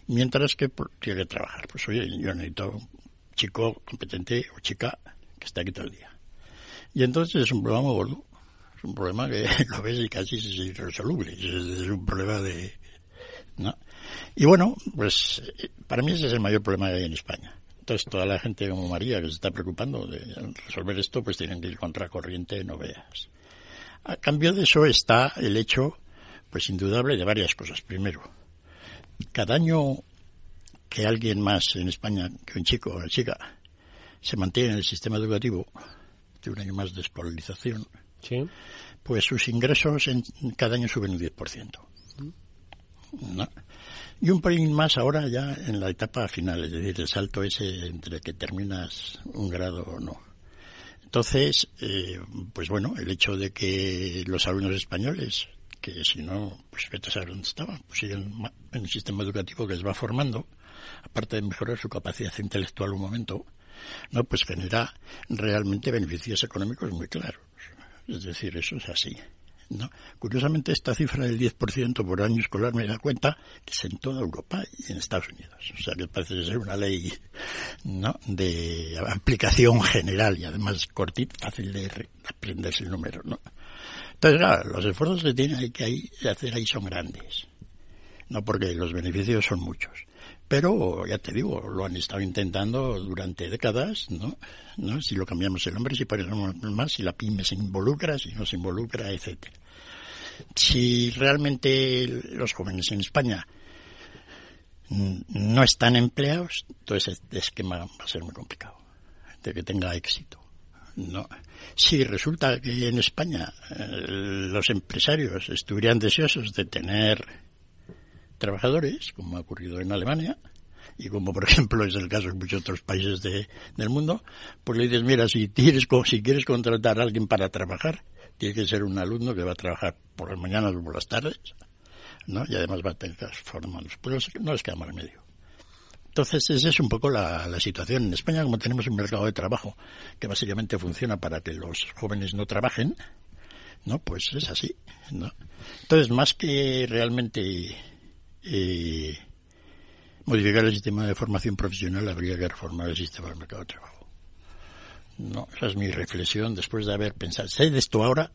mientras que por- tiene que trabajar. Pues oye, yo necesito un chico competente o chica que esté aquí todo el día. Y entonces es un problema gordo. Es un problema que lo ves y casi es irresoluble. Es, es un problema de... ¿no? Y bueno, pues para mí ese es el mayor problema que hay en España. Entonces toda la gente como María que se está preocupando de resolver esto, pues tienen que ir contracorriente, no veas. A cambio de eso está el hecho, pues indudable, de varias cosas. Primero, cada año que alguien más en España, que un chico o una chica, se mantiene en el sistema educativo, de un año más de escolarización, pues sus ingresos en, cada año suben un 10%. ¿no? Y un pelín más ahora ya en la etapa final, es decir, el salto ese entre que terminas un grado o no. Entonces, eh, pues bueno, el hecho de que los alumnos españoles, que si no, pues vete a saber dónde estaban, pues siguen en un sistema educativo que les va formando, aparte de mejorar su capacidad intelectual un momento, no, pues genera realmente beneficios económicos muy claros. Es decir, eso es así. ¿No? Curiosamente, esta cifra del 10% por año escolar me da cuenta que es en toda Europa y en Estados Unidos. O sea, que parece ser una ley ¿no? de aplicación general y además cortita, fácil de re- aprenderse el número. ¿no? Entonces, claro, los esfuerzos que tiene que hacer ahí son grandes. No porque los beneficios son muchos. Pero, ya te digo, lo han estado intentando durante décadas, ¿no? Si lo cambiamos el nombre, si ponemos más, si la pyme se involucra, si no se involucra, etcétera. Si realmente los jóvenes en España no están empleados, entonces este esquema va a ser muy complicado de que tenga éxito. No. Si resulta que en España eh, los empresarios estuvieran deseosos de tener trabajadores, como ha ocurrido en Alemania, y como por ejemplo es el caso en muchos otros países de- del mundo, pues le dices, mira, si, tienes, si quieres contratar a alguien para trabajar, tiene que ser un alumno que va a trabajar por las mañanas o por las tardes, ¿no? Y además va a tener que formarnos. Pues no les queda más remedio. Entonces, esa es un poco la, la situación. En España, como tenemos un mercado de trabajo que básicamente funciona para que los jóvenes no trabajen, ¿no? Pues es así, ¿no? Entonces, más que realmente eh, modificar el sistema de formación profesional, habría que reformar el sistema del mercado de trabajo. No, esa es mi reflexión después de haber pensado. Sé de esto ahora,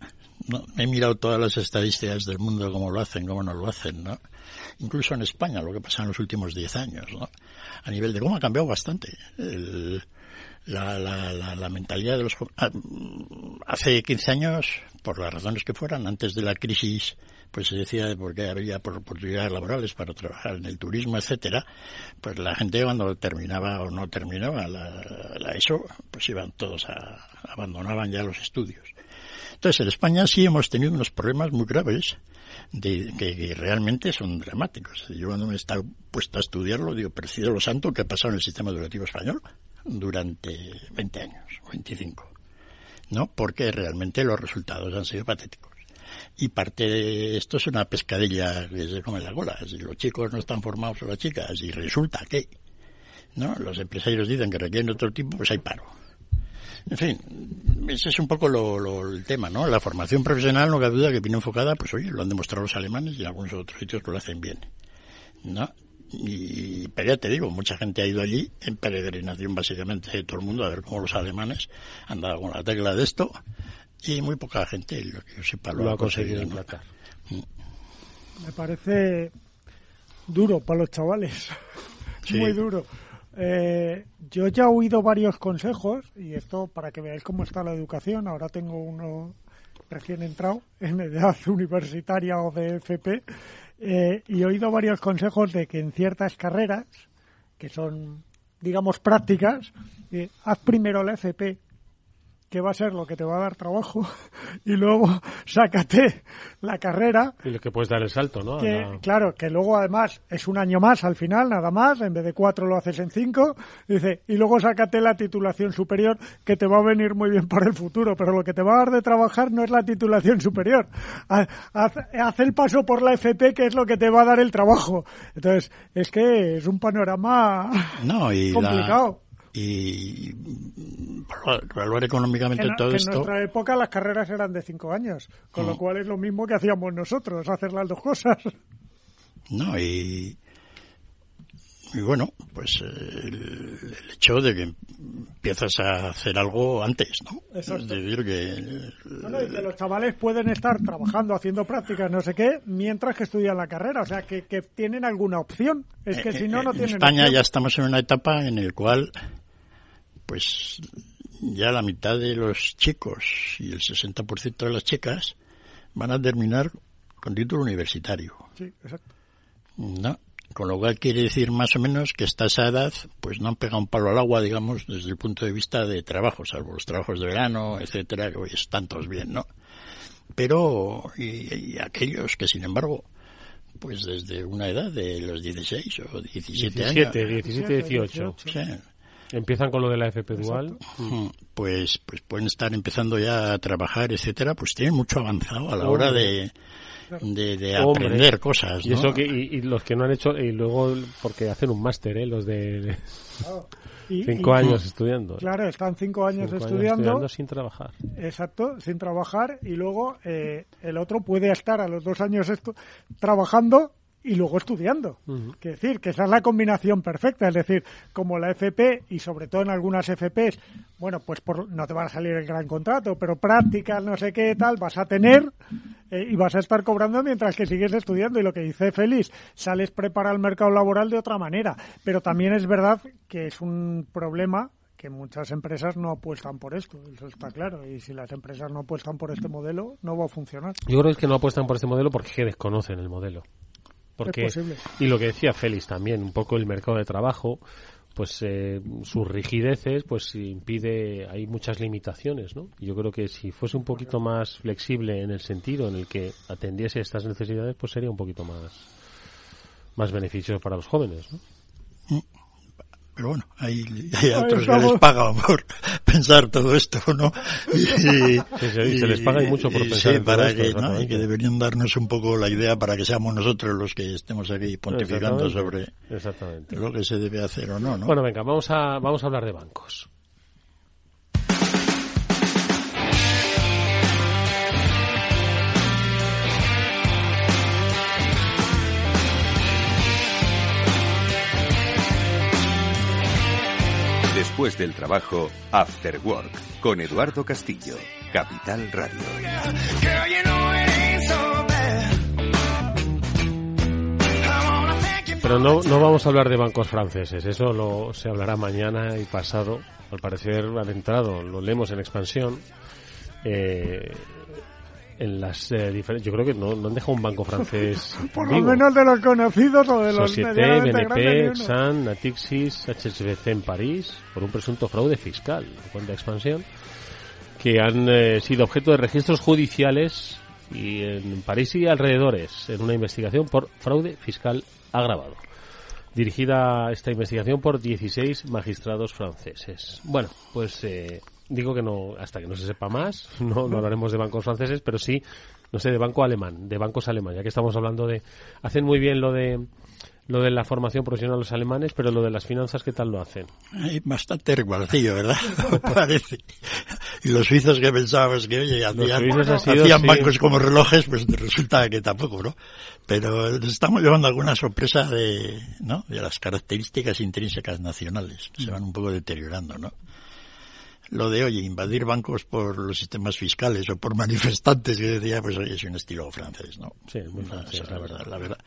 no, he mirado todas las estadísticas del mundo, cómo lo hacen, cómo no lo hacen, ¿no? Incluso en España, lo que pasa en los últimos 10 años, ¿no? A nivel de cómo ha cambiado bastante el- la, la, la, la mentalidad de los jóvenes. Ah, Hace 15 años, por las razones que fueran, antes de la crisis, pues se decía de por había por oportunidades laborales para trabajar en el turismo, etcétera, pues la gente cuando terminaba o no terminaba la, ESO, pues iban todos a, abandonaban ya los estudios. Entonces, en España sí hemos tenido unos problemas muy graves de, que, que realmente son dramáticos. Yo cuando me he estado puesto a estudiarlo, digo, pero lo santo, ¿qué ha pasado en el sistema educativo español durante 20 años, o 25? ¿No? Porque realmente los resultados han sido patéticos. Y parte de esto es una pescadilla que se come la cola. Si los chicos no están formados o las chicas, y resulta que, ¿no? Los empresarios dicen que requieren otro tipo, pues hay paro. En fin, ese es un poco lo, lo- el tema, ¿no? La formación profesional, no cabe duda que viene enfocada, pues oye, lo han demostrado los alemanes y algunos otros sitios lo hacen bien, ¿no? Y, pero ya te digo, mucha gente ha ido allí en peregrinación básicamente de todo el mundo a ver cómo los alemanes han dado con la tecla de esto y muy poca gente, lo que yo sepa, lo, Lo ha conseguido conseguido. emplacar. Me parece duro para los chavales. Sí. Muy duro. Eh, yo ya he oído varios consejos, y esto para que veáis cómo está la educación. Ahora tengo uno recién entrado en edad universitaria o de FP, eh, y he oído varios consejos de que en ciertas carreras, que son, digamos, prácticas, eh, haz primero la FP que va a ser lo que te va a dar trabajo y luego sácate la carrera. Y lo que puedes dar el salto, ¿no? Que, Claro, que luego además es un año más al final, nada más, en vez de cuatro lo haces en cinco. Dice, y luego sácate la titulación superior que te va a venir muy bien para el futuro, pero lo que te va a dar de trabajar no es la titulación superior. Haz, haz el paso por la FP que es lo que te va a dar el trabajo. Entonces, es que es un panorama no, y complicado y evaluar económicamente todo esto. En nuestra época las carreras eran de cinco años, con lo cual es lo mismo que hacíamos nosotros, hacer las dos cosas. No, y, y bueno, pues el, hecho de que empiezas a hacer algo antes, ¿no? Es decir, que... Bueno, y que los chavales pueden estar trabajando, haciendo prácticas, no sé qué, mientras que estudian la carrera, o sea, que, que tienen alguna opción. Es que eh, si no, no en tienen España opción. ya estamos en una etapa en la cual pues ya la mitad de los chicos y el 60% de las chicas van a terminar con título universitario. Sí, exacto. ¿No? Con lo cual quiere decir más o menos que hasta esa edad pues no han pegado un palo al agua, digamos, desde el punto de vista de trabajo, salvo los trabajos de verano, etcétera, que hoy están todos bien, ¿no? Pero, y, y aquellos que sin embargo, pues desde una edad de los 16 o 17, 17 años. 17, 18. Sí. Empiezan con lo de la FP dual. Pues, pues pueden estar empezando ya a trabajar, etcétera, pues tienen mucho avanzado a la hora de, de, aprender cosas, Y, eso que, y, y los que no han hecho, y luego porque hacen un máster, ¿eh? Los de Y- cinco y- años estudiando. Claro, están cinco años Cinco estudiando. sin trabajar. Exacto, sin trabajar y luego eh, el otro puede estar a los dos años estu- trabajando y luego estudiando. Quiere decir que esa es la combinación perfecta. Es decir, como la FP y sobre todo en algunas FPs, bueno, pues por, no te va a salir el gran contrato, pero prácticas, no sé qué tal, vas a tener eh, y vas a estar cobrando mientras que sigues estudiando. Y lo que dice Félix, sales preparado al mercado laboral de otra manera. Pero también es verdad que es un problema que muchas empresas no apuestan por esto, eso está claro. Y si las empresas no apuestan por este modelo, no va a funcionar. Yo creo que no apuestan por este modelo porque desconocen el modelo. Porque, Es posible. y lo que decía Félix también, un poco el mercado de trabajo, pues eh, sus rigideces, pues impide, hay muchas limitaciones, ¿no? Yo creo que si fuese un poquito más flexible en el sentido en el que atendiese estas necesidades, pues sería un poquito más, más beneficioso para los jóvenes, ¿no? Pero bueno, hay, hay otros que les pagan por pensar todo esto, ¿no? Y, Sí, sí, se les paga y mucho por y pensar sí, para esto, que, ¿no? y exactamente. que deberían darnos un poco la idea para que seamos nosotros los que estemos aquí pontificando Exactamente. sobre Exactamente. lo que se debe hacer o no, ¿no? Bueno, venga, vamos a, vamos a hablar de bancos. Después del trabajo, After Work, con Eduardo Castillo, Capital Radio. Pero no, no vamos a hablar de bancos franceses, eso lo, se hablará mañana y pasado. Al parecer han entrado, lo leemos en expansión. eh, en las eh, diferentes. Yo creo que no, no han dejado un banco francés. Por lo menos de los conocidos o de los BNP. Exxon, Natixis, HSBC en París por un presunto fraude fiscal, cuenta de expansión, que han eh, sido objeto de registros judiciales y en París y alrededores en una investigación por fraude fiscal agravado. Dirigida esta investigación por 16 magistrados franceses. Bueno, pues eh, digo que no, hasta que no se sepa más, no, no hablaremos de bancos franceses, pero sí, no sé, de banco alemán, de bancos alemanes, ya que estamos hablando de, hacen muy bien lo de, lo de la formación profesional los alemanes, pero lo de las finanzas, ¿qué tal lo hacen? Hay bastante resguardillo, ¿verdad? Parece. Y los suizos que pensábamos que, oye, hacían, sido, hacían sí. bancos como relojes, pues resulta que tampoco, ¿no? Pero nos estamos llevando alguna sorpresa de, ¿no? De las características intrínsecas nacionales, que se van un poco deteriorando, ¿no? Lo de, oye, invadir bancos por los sistemas fiscales o por manifestantes, que decía, pues oye, es un estilo francés, ¿no? Sí, muy francés, la verdad, la verdad.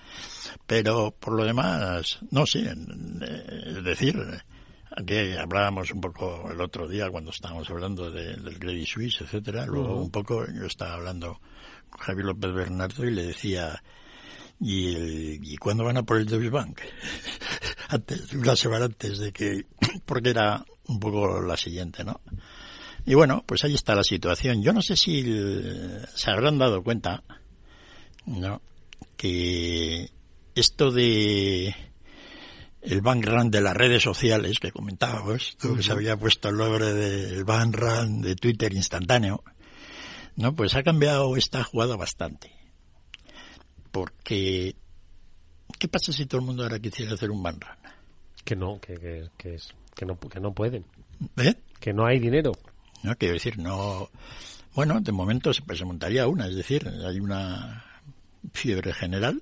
Pero por lo demás, no sé, eh, es decir, Aquí hablábamos un poco el otro día cuando estábamos hablando de- del Credit Suisse, etcétera. Luego un poco yo estaba hablando con Javier López Bernardo y le decía, ¿y, el, ¿y cuándo van a por el Deutsche Bank? antes, una semana antes de que, porque era un poco la siguiente, ¿no? Y bueno, pues ahí está la situación. Yo no sé si se habrán dado cuenta, ¿no? Que esto de el bank run de las redes sociales que comentábamos, que se había puesto el nombre del bank run de Twitter instantáneo, no, pues ha cambiado esta jugada bastante. Porque, ¿qué pasa si todo el mundo ahora quisiera hacer un bank run? Que no, que, que, es, que, no, que no pueden. ¿Eh? Que no hay dinero. No, quiero decir, no. Bueno, de momento se, pues, se montaría una, es decir, hay una fiebre general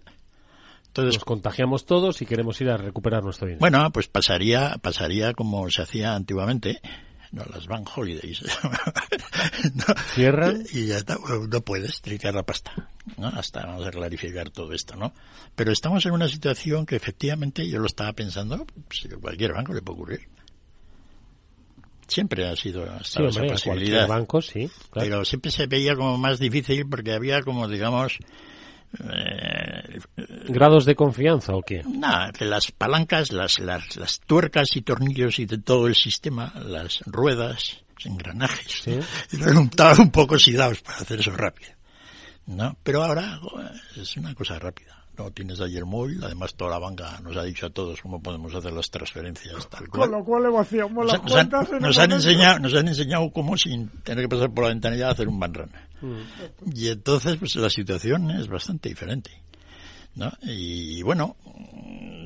entonces, Nos contagiamos todos y queremos ir a recuperar nuestro dinero. Bueno, pues pasaría, pasaría como se hacía antiguamente. No, las van holidays. Cierran. Y ya está, no puedes tricar la pasta. ¿no? Hasta vamos a clarificar todo esto, ¿no? Pero estamos en una situación que efectivamente, yo lo estaba pensando, pues, cualquier banco le puede ocurrir. Siempre ha sido hasta esa posibilidad. Banco, sí, Pero siempre se veía como más difícil porque había como, digamos, eh, ¿Grados de confianza o qué? Nada, que las palancas, las, las, las, tuercas y tornillos y de todo el sistema, las ruedas, los engranajes, ¿Sí? estaban un poco oxidados para hacer eso rápido. ¿no? Pero ahora es una cosa rápida. No tienes ayer móvil, además toda la banca nos ha dicho a todos cómo podemos hacer las transferencias tal cual. Con lo cual vaciamos las nos, cuentas. Han, nos han enseñado, nos han enseñado cómo sin tener que pasar por la ventanilla hacer un banrun. Mm. Y entonces pues la situación es bastante diferente. ¿no? Y bueno...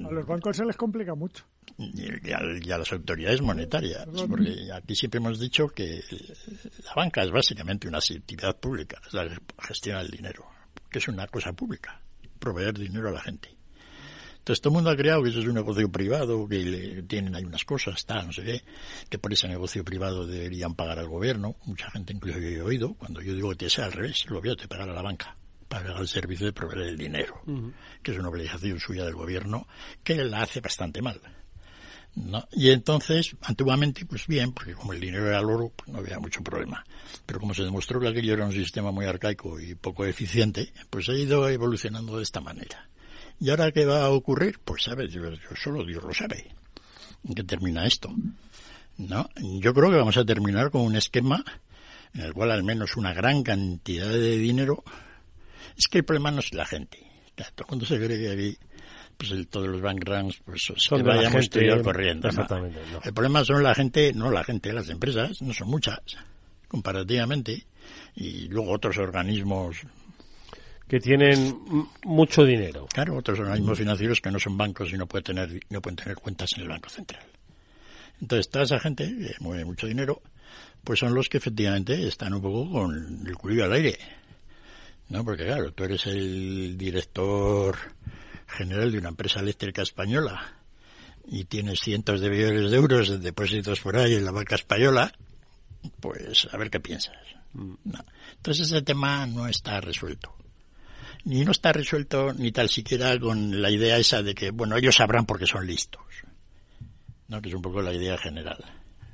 A los bancos se les complica mucho. Y a, y a las autoridades monetarias, porque aquí siempre hemos dicho que la banca es básicamente una actividad pública, es la gestión del dinero, que es una cosa pública proveer dinero a la gente. Entonces todo el mundo ha creado que eso es un negocio privado, que le, tienen ahí unas cosas, tal, no sé qué, que por ese negocio privado deberían pagar al gobierno. Mucha gente incluso yo he oído, cuando yo digo que sea al revés, el gobierno te paga a la banca, paga el servicio de proveer el dinero, que es una obligación suya del gobierno, que la hace bastante mal. ¿No? Y entonces, antiguamente, pues bien, porque como el dinero era el oro, pues no había mucho problema. Pero como se demostró que aquello era un sistema muy arcaico y poco eficiente, pues ha ido evolucionando de esta manera. ¿Y ahora qué va a ocurrir? Pues sabes, yo, solo Dios lo sabe. ¿En qué termina esto? ¿No? Yo creo que vamos a terminar con un esquema en el cual al menos una gran cantidad de dinero... Es que el problema no es la gente. Todo el se cree que aquí pues el, todos los bank runs pues son que vayamos gente, corriendo. Exactamente. ¿no? El problema son la gente, no la gente, las empresas, no son muchas comparativamente, y luego otros organismos que tienen mucho dinero. Claro, otros organismos financieros que no son bancos y no pueden tener no pueden tener cuentas en el Banco Central. Entonces, toda esa gente que mueve mucho dinero, pues son los que efectivamente están un poco con el cuello al aire. ¿No? Porque claro, tú eres el director general de una empresa eléctrica española y tienes cientos de millones de euros de depósitos por ahí en la banca española, pues a ver qué piensas. Mm. Entonces ese tema no está resuelto. Ni no está resuelto ni tal siquiera con la idea esa de que, bueno, ellos sabrán porque son listos. ¿No? Que es un poco la idea general.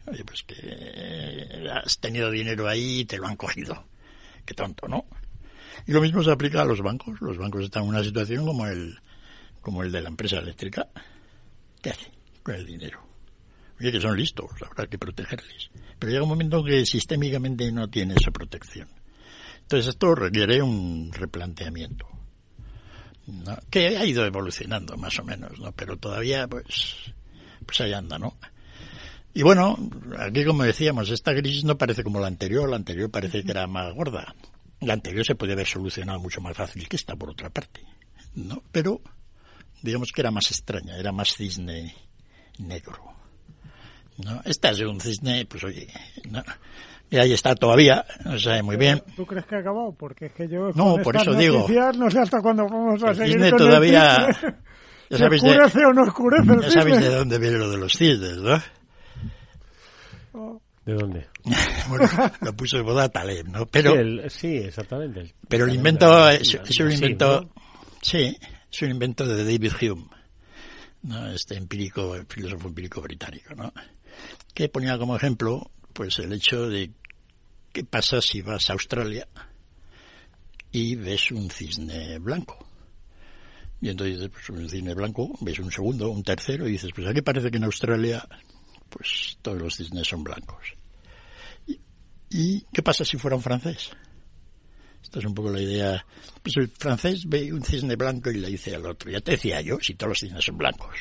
Oye, pues que has tenido dinero ahí y te lo han cogido. Qué tonto, ¿no? Y lo mismo se aplica a los bancos. Los bancos están en una situación como el, como el de la empresa eléctrica, ¿qué hace con el dinero? Oye, que son listos, habrá que protegerles. Pero llega un momento que sistémicamente no tiene esa protección. Entonces esto requiere un replanteamiento. que ha ido evolucionando más o menos, ¿no? pero todavía pues, pues ahí anda, ¿no? Y bueno, aquí como decíamos, esta crisis no parece como la anterior, la anterior parece que era más gorda. La anterior se puede haber solucionado mucho más fácil que esta, por otra parte. ¿no? Pero digamos que era más extraña, era más cisne negro. ¿no? Esta es un cisne, pues oye, ¿no? y ahí está todavía, no se sabe muy bien. ¿Tú crees que ha acabado? Porque es que yo no, por eso digo, no sé hasta cuándo vamos a el seguir cisne con todavía, el cisne. ya sabéis oscurece de, o no oscurece el ya sabéis cisne? de dónde viene lo de los cisnes, ¿no? ¿De dónde? bueno, lo puso de moda Taleb, ¿no? Pero, sí, el- sí, exactamente. El- pero el invento es, es un sí, invento, ¿no? sí, es un invento de David Hume, este empírico, filósofo empírico británico, ¿no? que ponía como ejemplo pues el hecho de qué pasa si vas a Australia y ves un cisne blanco. Y entonces pues un cisne blanco, ves un segundo, un tercero, y dices, pues aquí parece que en Australia, pues todos los cisnes son blancos. Y, ¿Y qué pasa si fuera un francés? Esta es un poco la idea. Pues el francés ve un cisne blanco y le dice al otro, ya te decía yo, si todos los cisnes son blancos.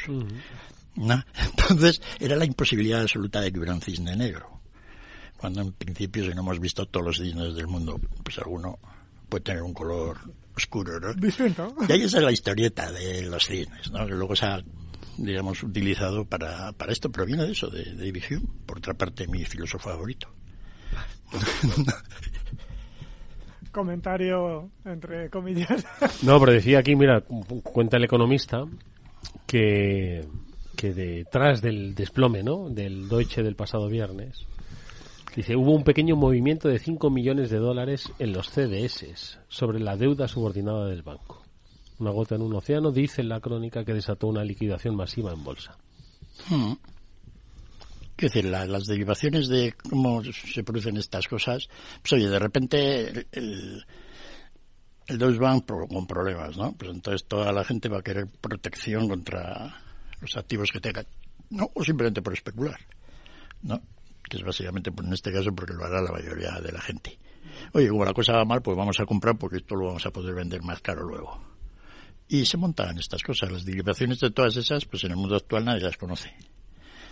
¿No? Entonces era la imposibilidad absoluta de que hubiera un cisne negro. Cuando en principio, si no hemos visto todos los cisnes del mundo, pues alguno puede tener un color oscuro, ¿no? Y ahí es la historieta de los cisnes, ¿no? Que luego se ha, digamos, utilizado para, para esto, pero viene de eso, de, de David Hume, por otra parte, mi filósofo favorito. Comentario entre comillas. No, pero decía aquí, mira, cuenta el economista que, que detrás del desplome, ¿no? Del Deutsche del pasado viernes, dice, hubo un pequeño movimiento de 5 millones de dólares en los CDS sobre la deuda subordinada del banco. Una gota en un océano, dice la crónica que desató una liquidación masiva en bolsa. Hmm. Quiero decir, la- las derivaciones de cómo se producen estas cosas, pues oye, de repente el, el, el Deutsche Bank con problemas, ¿no? Pues entonces toda la gente va a querer protección contra los activos que tengan, ¿no? O simplemente por especular, ¿no? Que es básicamente, pues en este caso, porque lo hará la mayoría de la gente. Oye, como la cosa va mal, pues vamos a comprar porque esto lo vamos a poder vender más caro luego. Y se montan estas cosas. Las derivaciones de todas esas, pues en el mundo actual nadie las conoce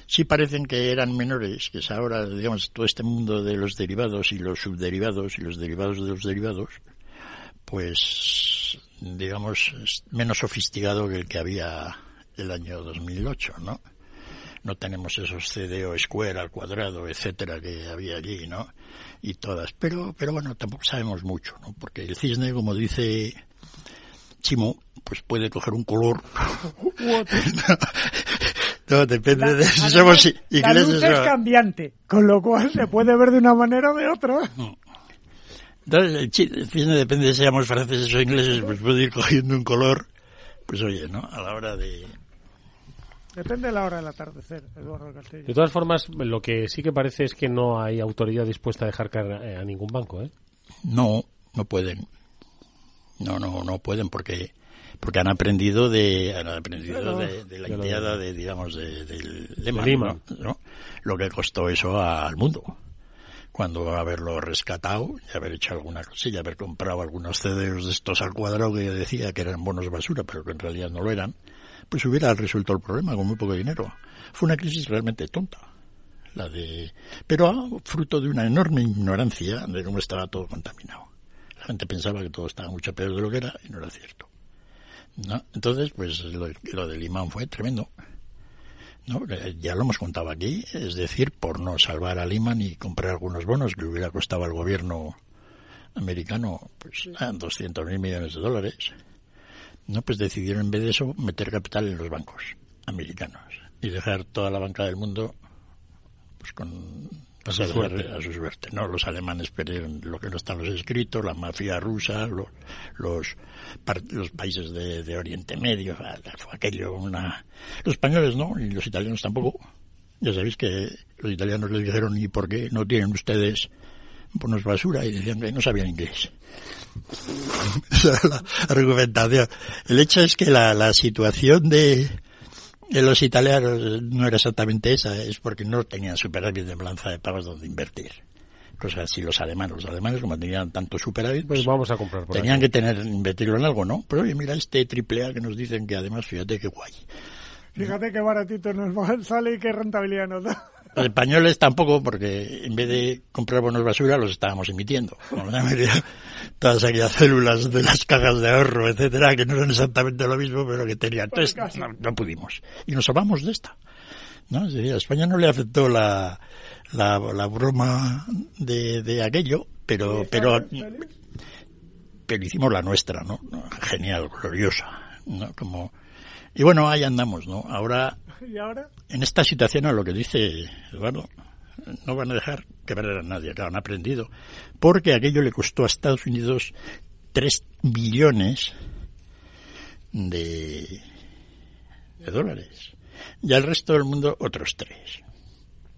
sí parecen que eran menores, que es ahora, digamos, todo este mundo de los derivados y los subderivados y los derivados de los derivados, pues, digamos, es menos sofisticado que el que había el año 2008, ¿no? No tenemos esos CDO square al cuadrado, etcétera, que había allí, ¿no? Y todas. Pero, pero bueno, tampoco sabemos mucho, ¿no? Porque el cisne, como dice Chimo, pues puede coger un color. no, depende de si somos la ingleses luz es cambiante, con lo cual se puede ver de una manera o de otra. Entonces, el chi- el cisne depende de si seamos franceses o ingleses, pues puede ir cogiendo un color, pues oye, ¿no? A la hora de... Depende de la hora del atardecer, Eduardo Castillo. De todas formas, lo que sí que parece es que no hay autoridad dispuesta a dejar caer eh, a ningún banco, ¿eh? No, no pueden. No, no, no pueden porque porque han aprendido de han aprendido Claro. de, de la ideada de- digamos de, del Lehman. Lo que costó eso al mundo. Cuando haberlo rescatado y haber hecho alguna cosilla, haber comprado algunos CDs de estos al cuadrado que decía que eran bonos basura, pero que en realidad no lo eran, pues hubiera resuelto el problema con muy poco dinero. Fue una crisis realmente tonta. La de, pero ah, fruto de una enorme ignorancia de cómo estaba todo contaminado. La gente pensaba que todo estaba mucho peor de lo que era y no era cierto. ¿No? Entonces, pues lo, lo del imán fue tremendo. ¿no? Eh, Ya lo hemos contado aquí, es decir, por no salvar al imán y comprar algunos bonos que le hubiera costado al gobierno americano pues ah, 200 mil millones de dólares, no pues decidieron en vez de eso meter capital en los bancos americanos y dejar toda la banca del mundo pues con A su suerte. a su suerte no los alemanes perdieron lo que no están los escritos la mafia rusa los los, los países de, de Oriente Medio fue aquello una los españoles no y los italianos tampoco. Ya sabéis que los italianos les dijeron y por qué no tienen ustedes bonos basura y decían que no sabían inglés. Esa era la argumentación. El hecho es que la, la situación de de los italianos no era exactamente esa, es porque no tenían superávit de balanza de pagos donde invertir. Cosas así los alemanes. Los alemanes, como tenían tanto superávit, pues vamos a comprar por tenían aquí. que tener invertirlo en algo, ¿no? Pero oye, mira este triple A que nos dicen que además, fíjate qué guay. Fíjate qué baratito nos sale y qué rentabilidad nos da. Los españoles tampoco, porque en vez de comprar bonos basura, los estábamos emitiendo. Como la mayoría, todas aquellas células de las cajas de ahorro, etcétera, que no son exactamente lo mismo, pero que tenían. Entonces, no, no pudimos. Y nos salvamos de esta. ¿no? Es decir, a España no le afectó la, la, la broma de, de aquello, pero, pero, pero hicimos la nuestra, ¿no? Genial, gloriosa, ¿no? Como, y bueno, ahí andamos, ¿no? Ahora, ¿Y ahora? en esta situación, a lo que dice Eduardo, no van a dejar quebrar a nadie, claro, han aprendido. Porque aquello le costó a Estados Unidos 3 billones de, de dólares. Y al resto del mundo otros 3.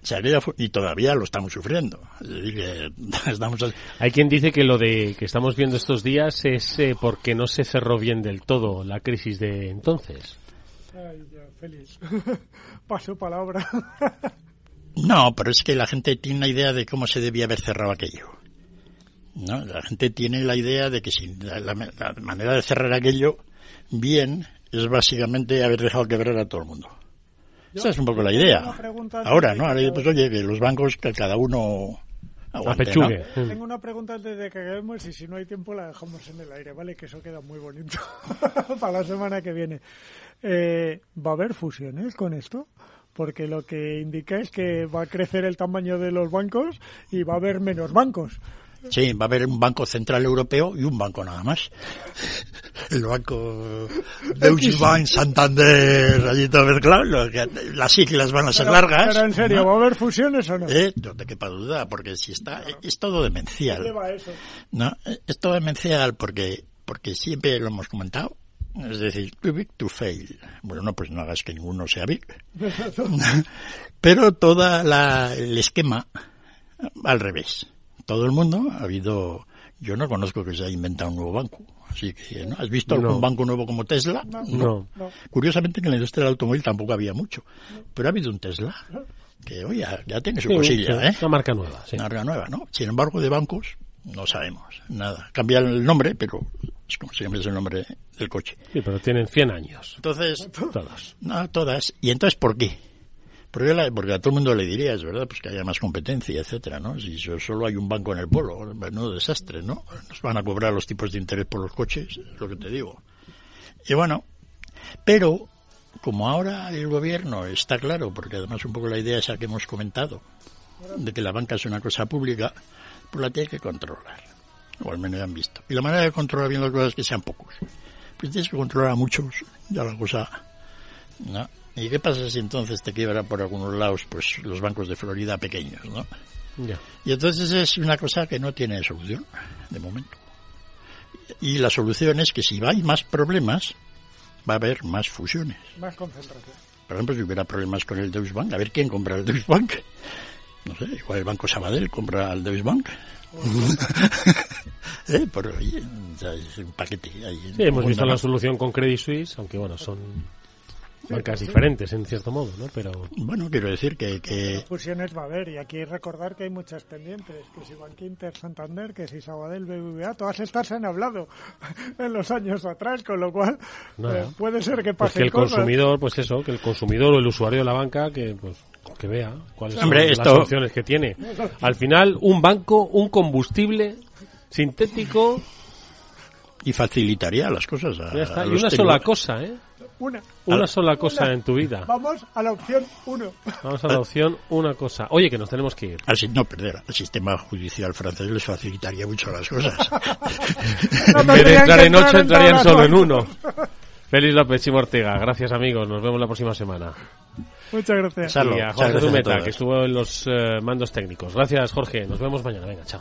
O sea, aquella fue- y todavía lo estamos sufriendo. Estamos... Hay quien dice que lo de que estamos viendo estos días es eh, porque no se cerró bien del todo la crisis de entonces. Ay, ya, feliz. Paso palabra. No, pero es que la gente tiene una idea de cómo se debía haber cerrado aquello. ¿no? La gente tiene la idea de que si la, la- la manera de cerrar aquello bien es básicamente haber dejado quebrar a todo el mundo. Esa es un poco la idea. Ahora, ¿no? Ahora, que pues oye, que los bancos, que cada uno aguante, ¿no? Apechugue. Tengo una pregunta antes de que acabemos y si no hay tiempo la dejamos en el aire, ¿vale? Que eso queda muy bonito para la semana que viene. Eh, ¿Va a haber fusiones con esto? Porque lo que indica es que va a crecer el tamaño de los bancos y va a haber menos bancos. Sí, va a haber un banco central europeo y un banco nada más. El banco Deutsche Bank, Santander, lo que- Las siglas van a ser Pero- largas. Pero en serio, ¿no? ¿va a haber fusiones o no? Eh, no te quepa duda, porque si está, es todo ¿Qué demencial. lleva eso? No, es todo demencial porque, porque siempre lo hemos comentado. Es decir, too big to fail. Bueno, no, pues no hagas que ninguno sea big. Pero toda la, el esquema al revés. Todo el mundo ha habido, yo no conozco que se haya inventado un nuevo banco. Así que, ¿no? ¿Has visto algún No. banco nuevo como Tesla? No. Curiosamente en la industria del automóvil tampoco había mucho. Pero ha habido un Tesla que, oye, ya, ya tiene su Sí, cosilla, sí, ¿eh? Una marca nueva, sí. Una marca nueva, ¿no? Sin embargo, de bancos no sabemos nada. Cambian el nombre, pero es como siempre es el nombre del coche. Sí, pero tienen 100 años. Entonces, Todas. no, todas. ¿Y entonces por qué? Porque, la- porque a todo el mundo le diría, es verdad, pues que haya más competencia, etcétera, ¿no? Si so- solo hay un banco en el pueblo, menudo desastre, ¿no? Nos van a cobrar los tipos de interés por los coches, es lo que te digo. Y bueno, pero como ahora el gobierno está claro, porque además un poco la idea esa que hemos comentado, de que la banca es una cosa pública, pues la tiene que controlar. O al menos ya han visto. Y la manera de controlar bien las cosas es que sean pocos. Pues tienes que controlar a muchos, ya la cosa... ¿no? ¿Y qué pasa si entonces te quiebra por algunos lados pues los bancos de Florida pequeños, ¿no? Ya. Y entonces es una cosa que no tiene solución, de momento. Y la solución es que si hay más problemas, va a haber más fusiones. Más concentración. Por ejemplo, si hubiera problemas con el Deutsche Bank, a ver quién compra el Deutsche Bank. No sé, igual el Banco Sabadell compra al Deutsche Bank. ¿Eh? Por, oye, es un paquete. ahí, Sí, hemos visto la solución con Credit Suisse, aunque bueno, son bancas diferentes en cierto modo, ¿no? Pero Bueno, quiero decir que, que Fusiones va a haber y aquí recordar que hay muchas pendientes, que si Banco Inter Santander, que si Sabadell BBVA, todas estas se han hablado en los años atrás, con lo cual eh, puede ser que pues pasen que el cosas. consumidor, pues eso, que el consumidor o el usuario de la banca, que pues que vea cuáles son Hombre, las esto- opciones que tiene. Al final, un banco, un combustible sintético, y facilitaría las cosas. A, ya está. a Y una sola cosa, ¿eh? Una. Una sola cosa Una. en tu vida. Vamos a la opción 1. Vamos a la opción, una cosa. Oye, que nos tenemos que ir. Al, si- no, perder, al sistema judicial francés les facilitaría mucho las cosas. en vez de entrar en ocho, entrarían solo en uno. Félix López Chimo Ortega, gracias amigos, nos vemos la próxima semana. Muchas gracias. Salvo. y a Jorge gracias Zumeta, que estuvo en los eh, mandos técnicos. Gracias Jorge, nos vemos mañana. Venga, chao.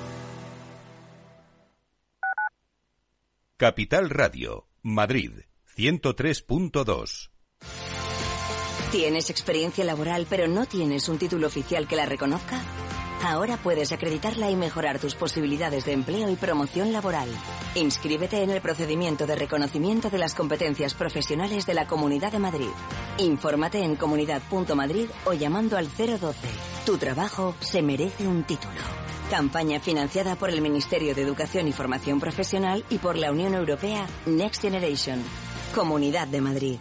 Capital Radio, Madrid, 103.2. ¿Tienes experiencia laboral pero no tienes un título oficial que la reconozca? Ahora puedes acreditarla y mejorar tus posibilidades de empleo y promoción laboral. Inscríbete en el procedimiento de reconocimiento de las competencias profesionales de la Comunidad de Madrid. Infórmate en comunidad.madrid o llamando al 012. Tu trabajo se merece un título. Campaña financiada por el Ministerio de Educación y Formación Profesional y por la Unión Europea Next Generation. Comunidad de Madrid.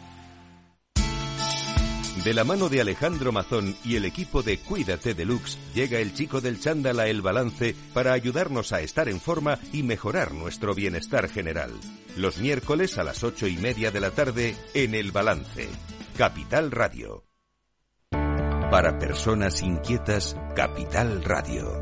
De la mano de Alejandro Mazón y el equipo de Cuídate Deluxe, llega el chico del chándal a El Balance para ayudarnos a estar en forma y mejorar nuestro bienestar general. Los miércoles a las ocho y media de la tarde en El Balance. Capital Radio. Para personas inquietas, Capital Radio.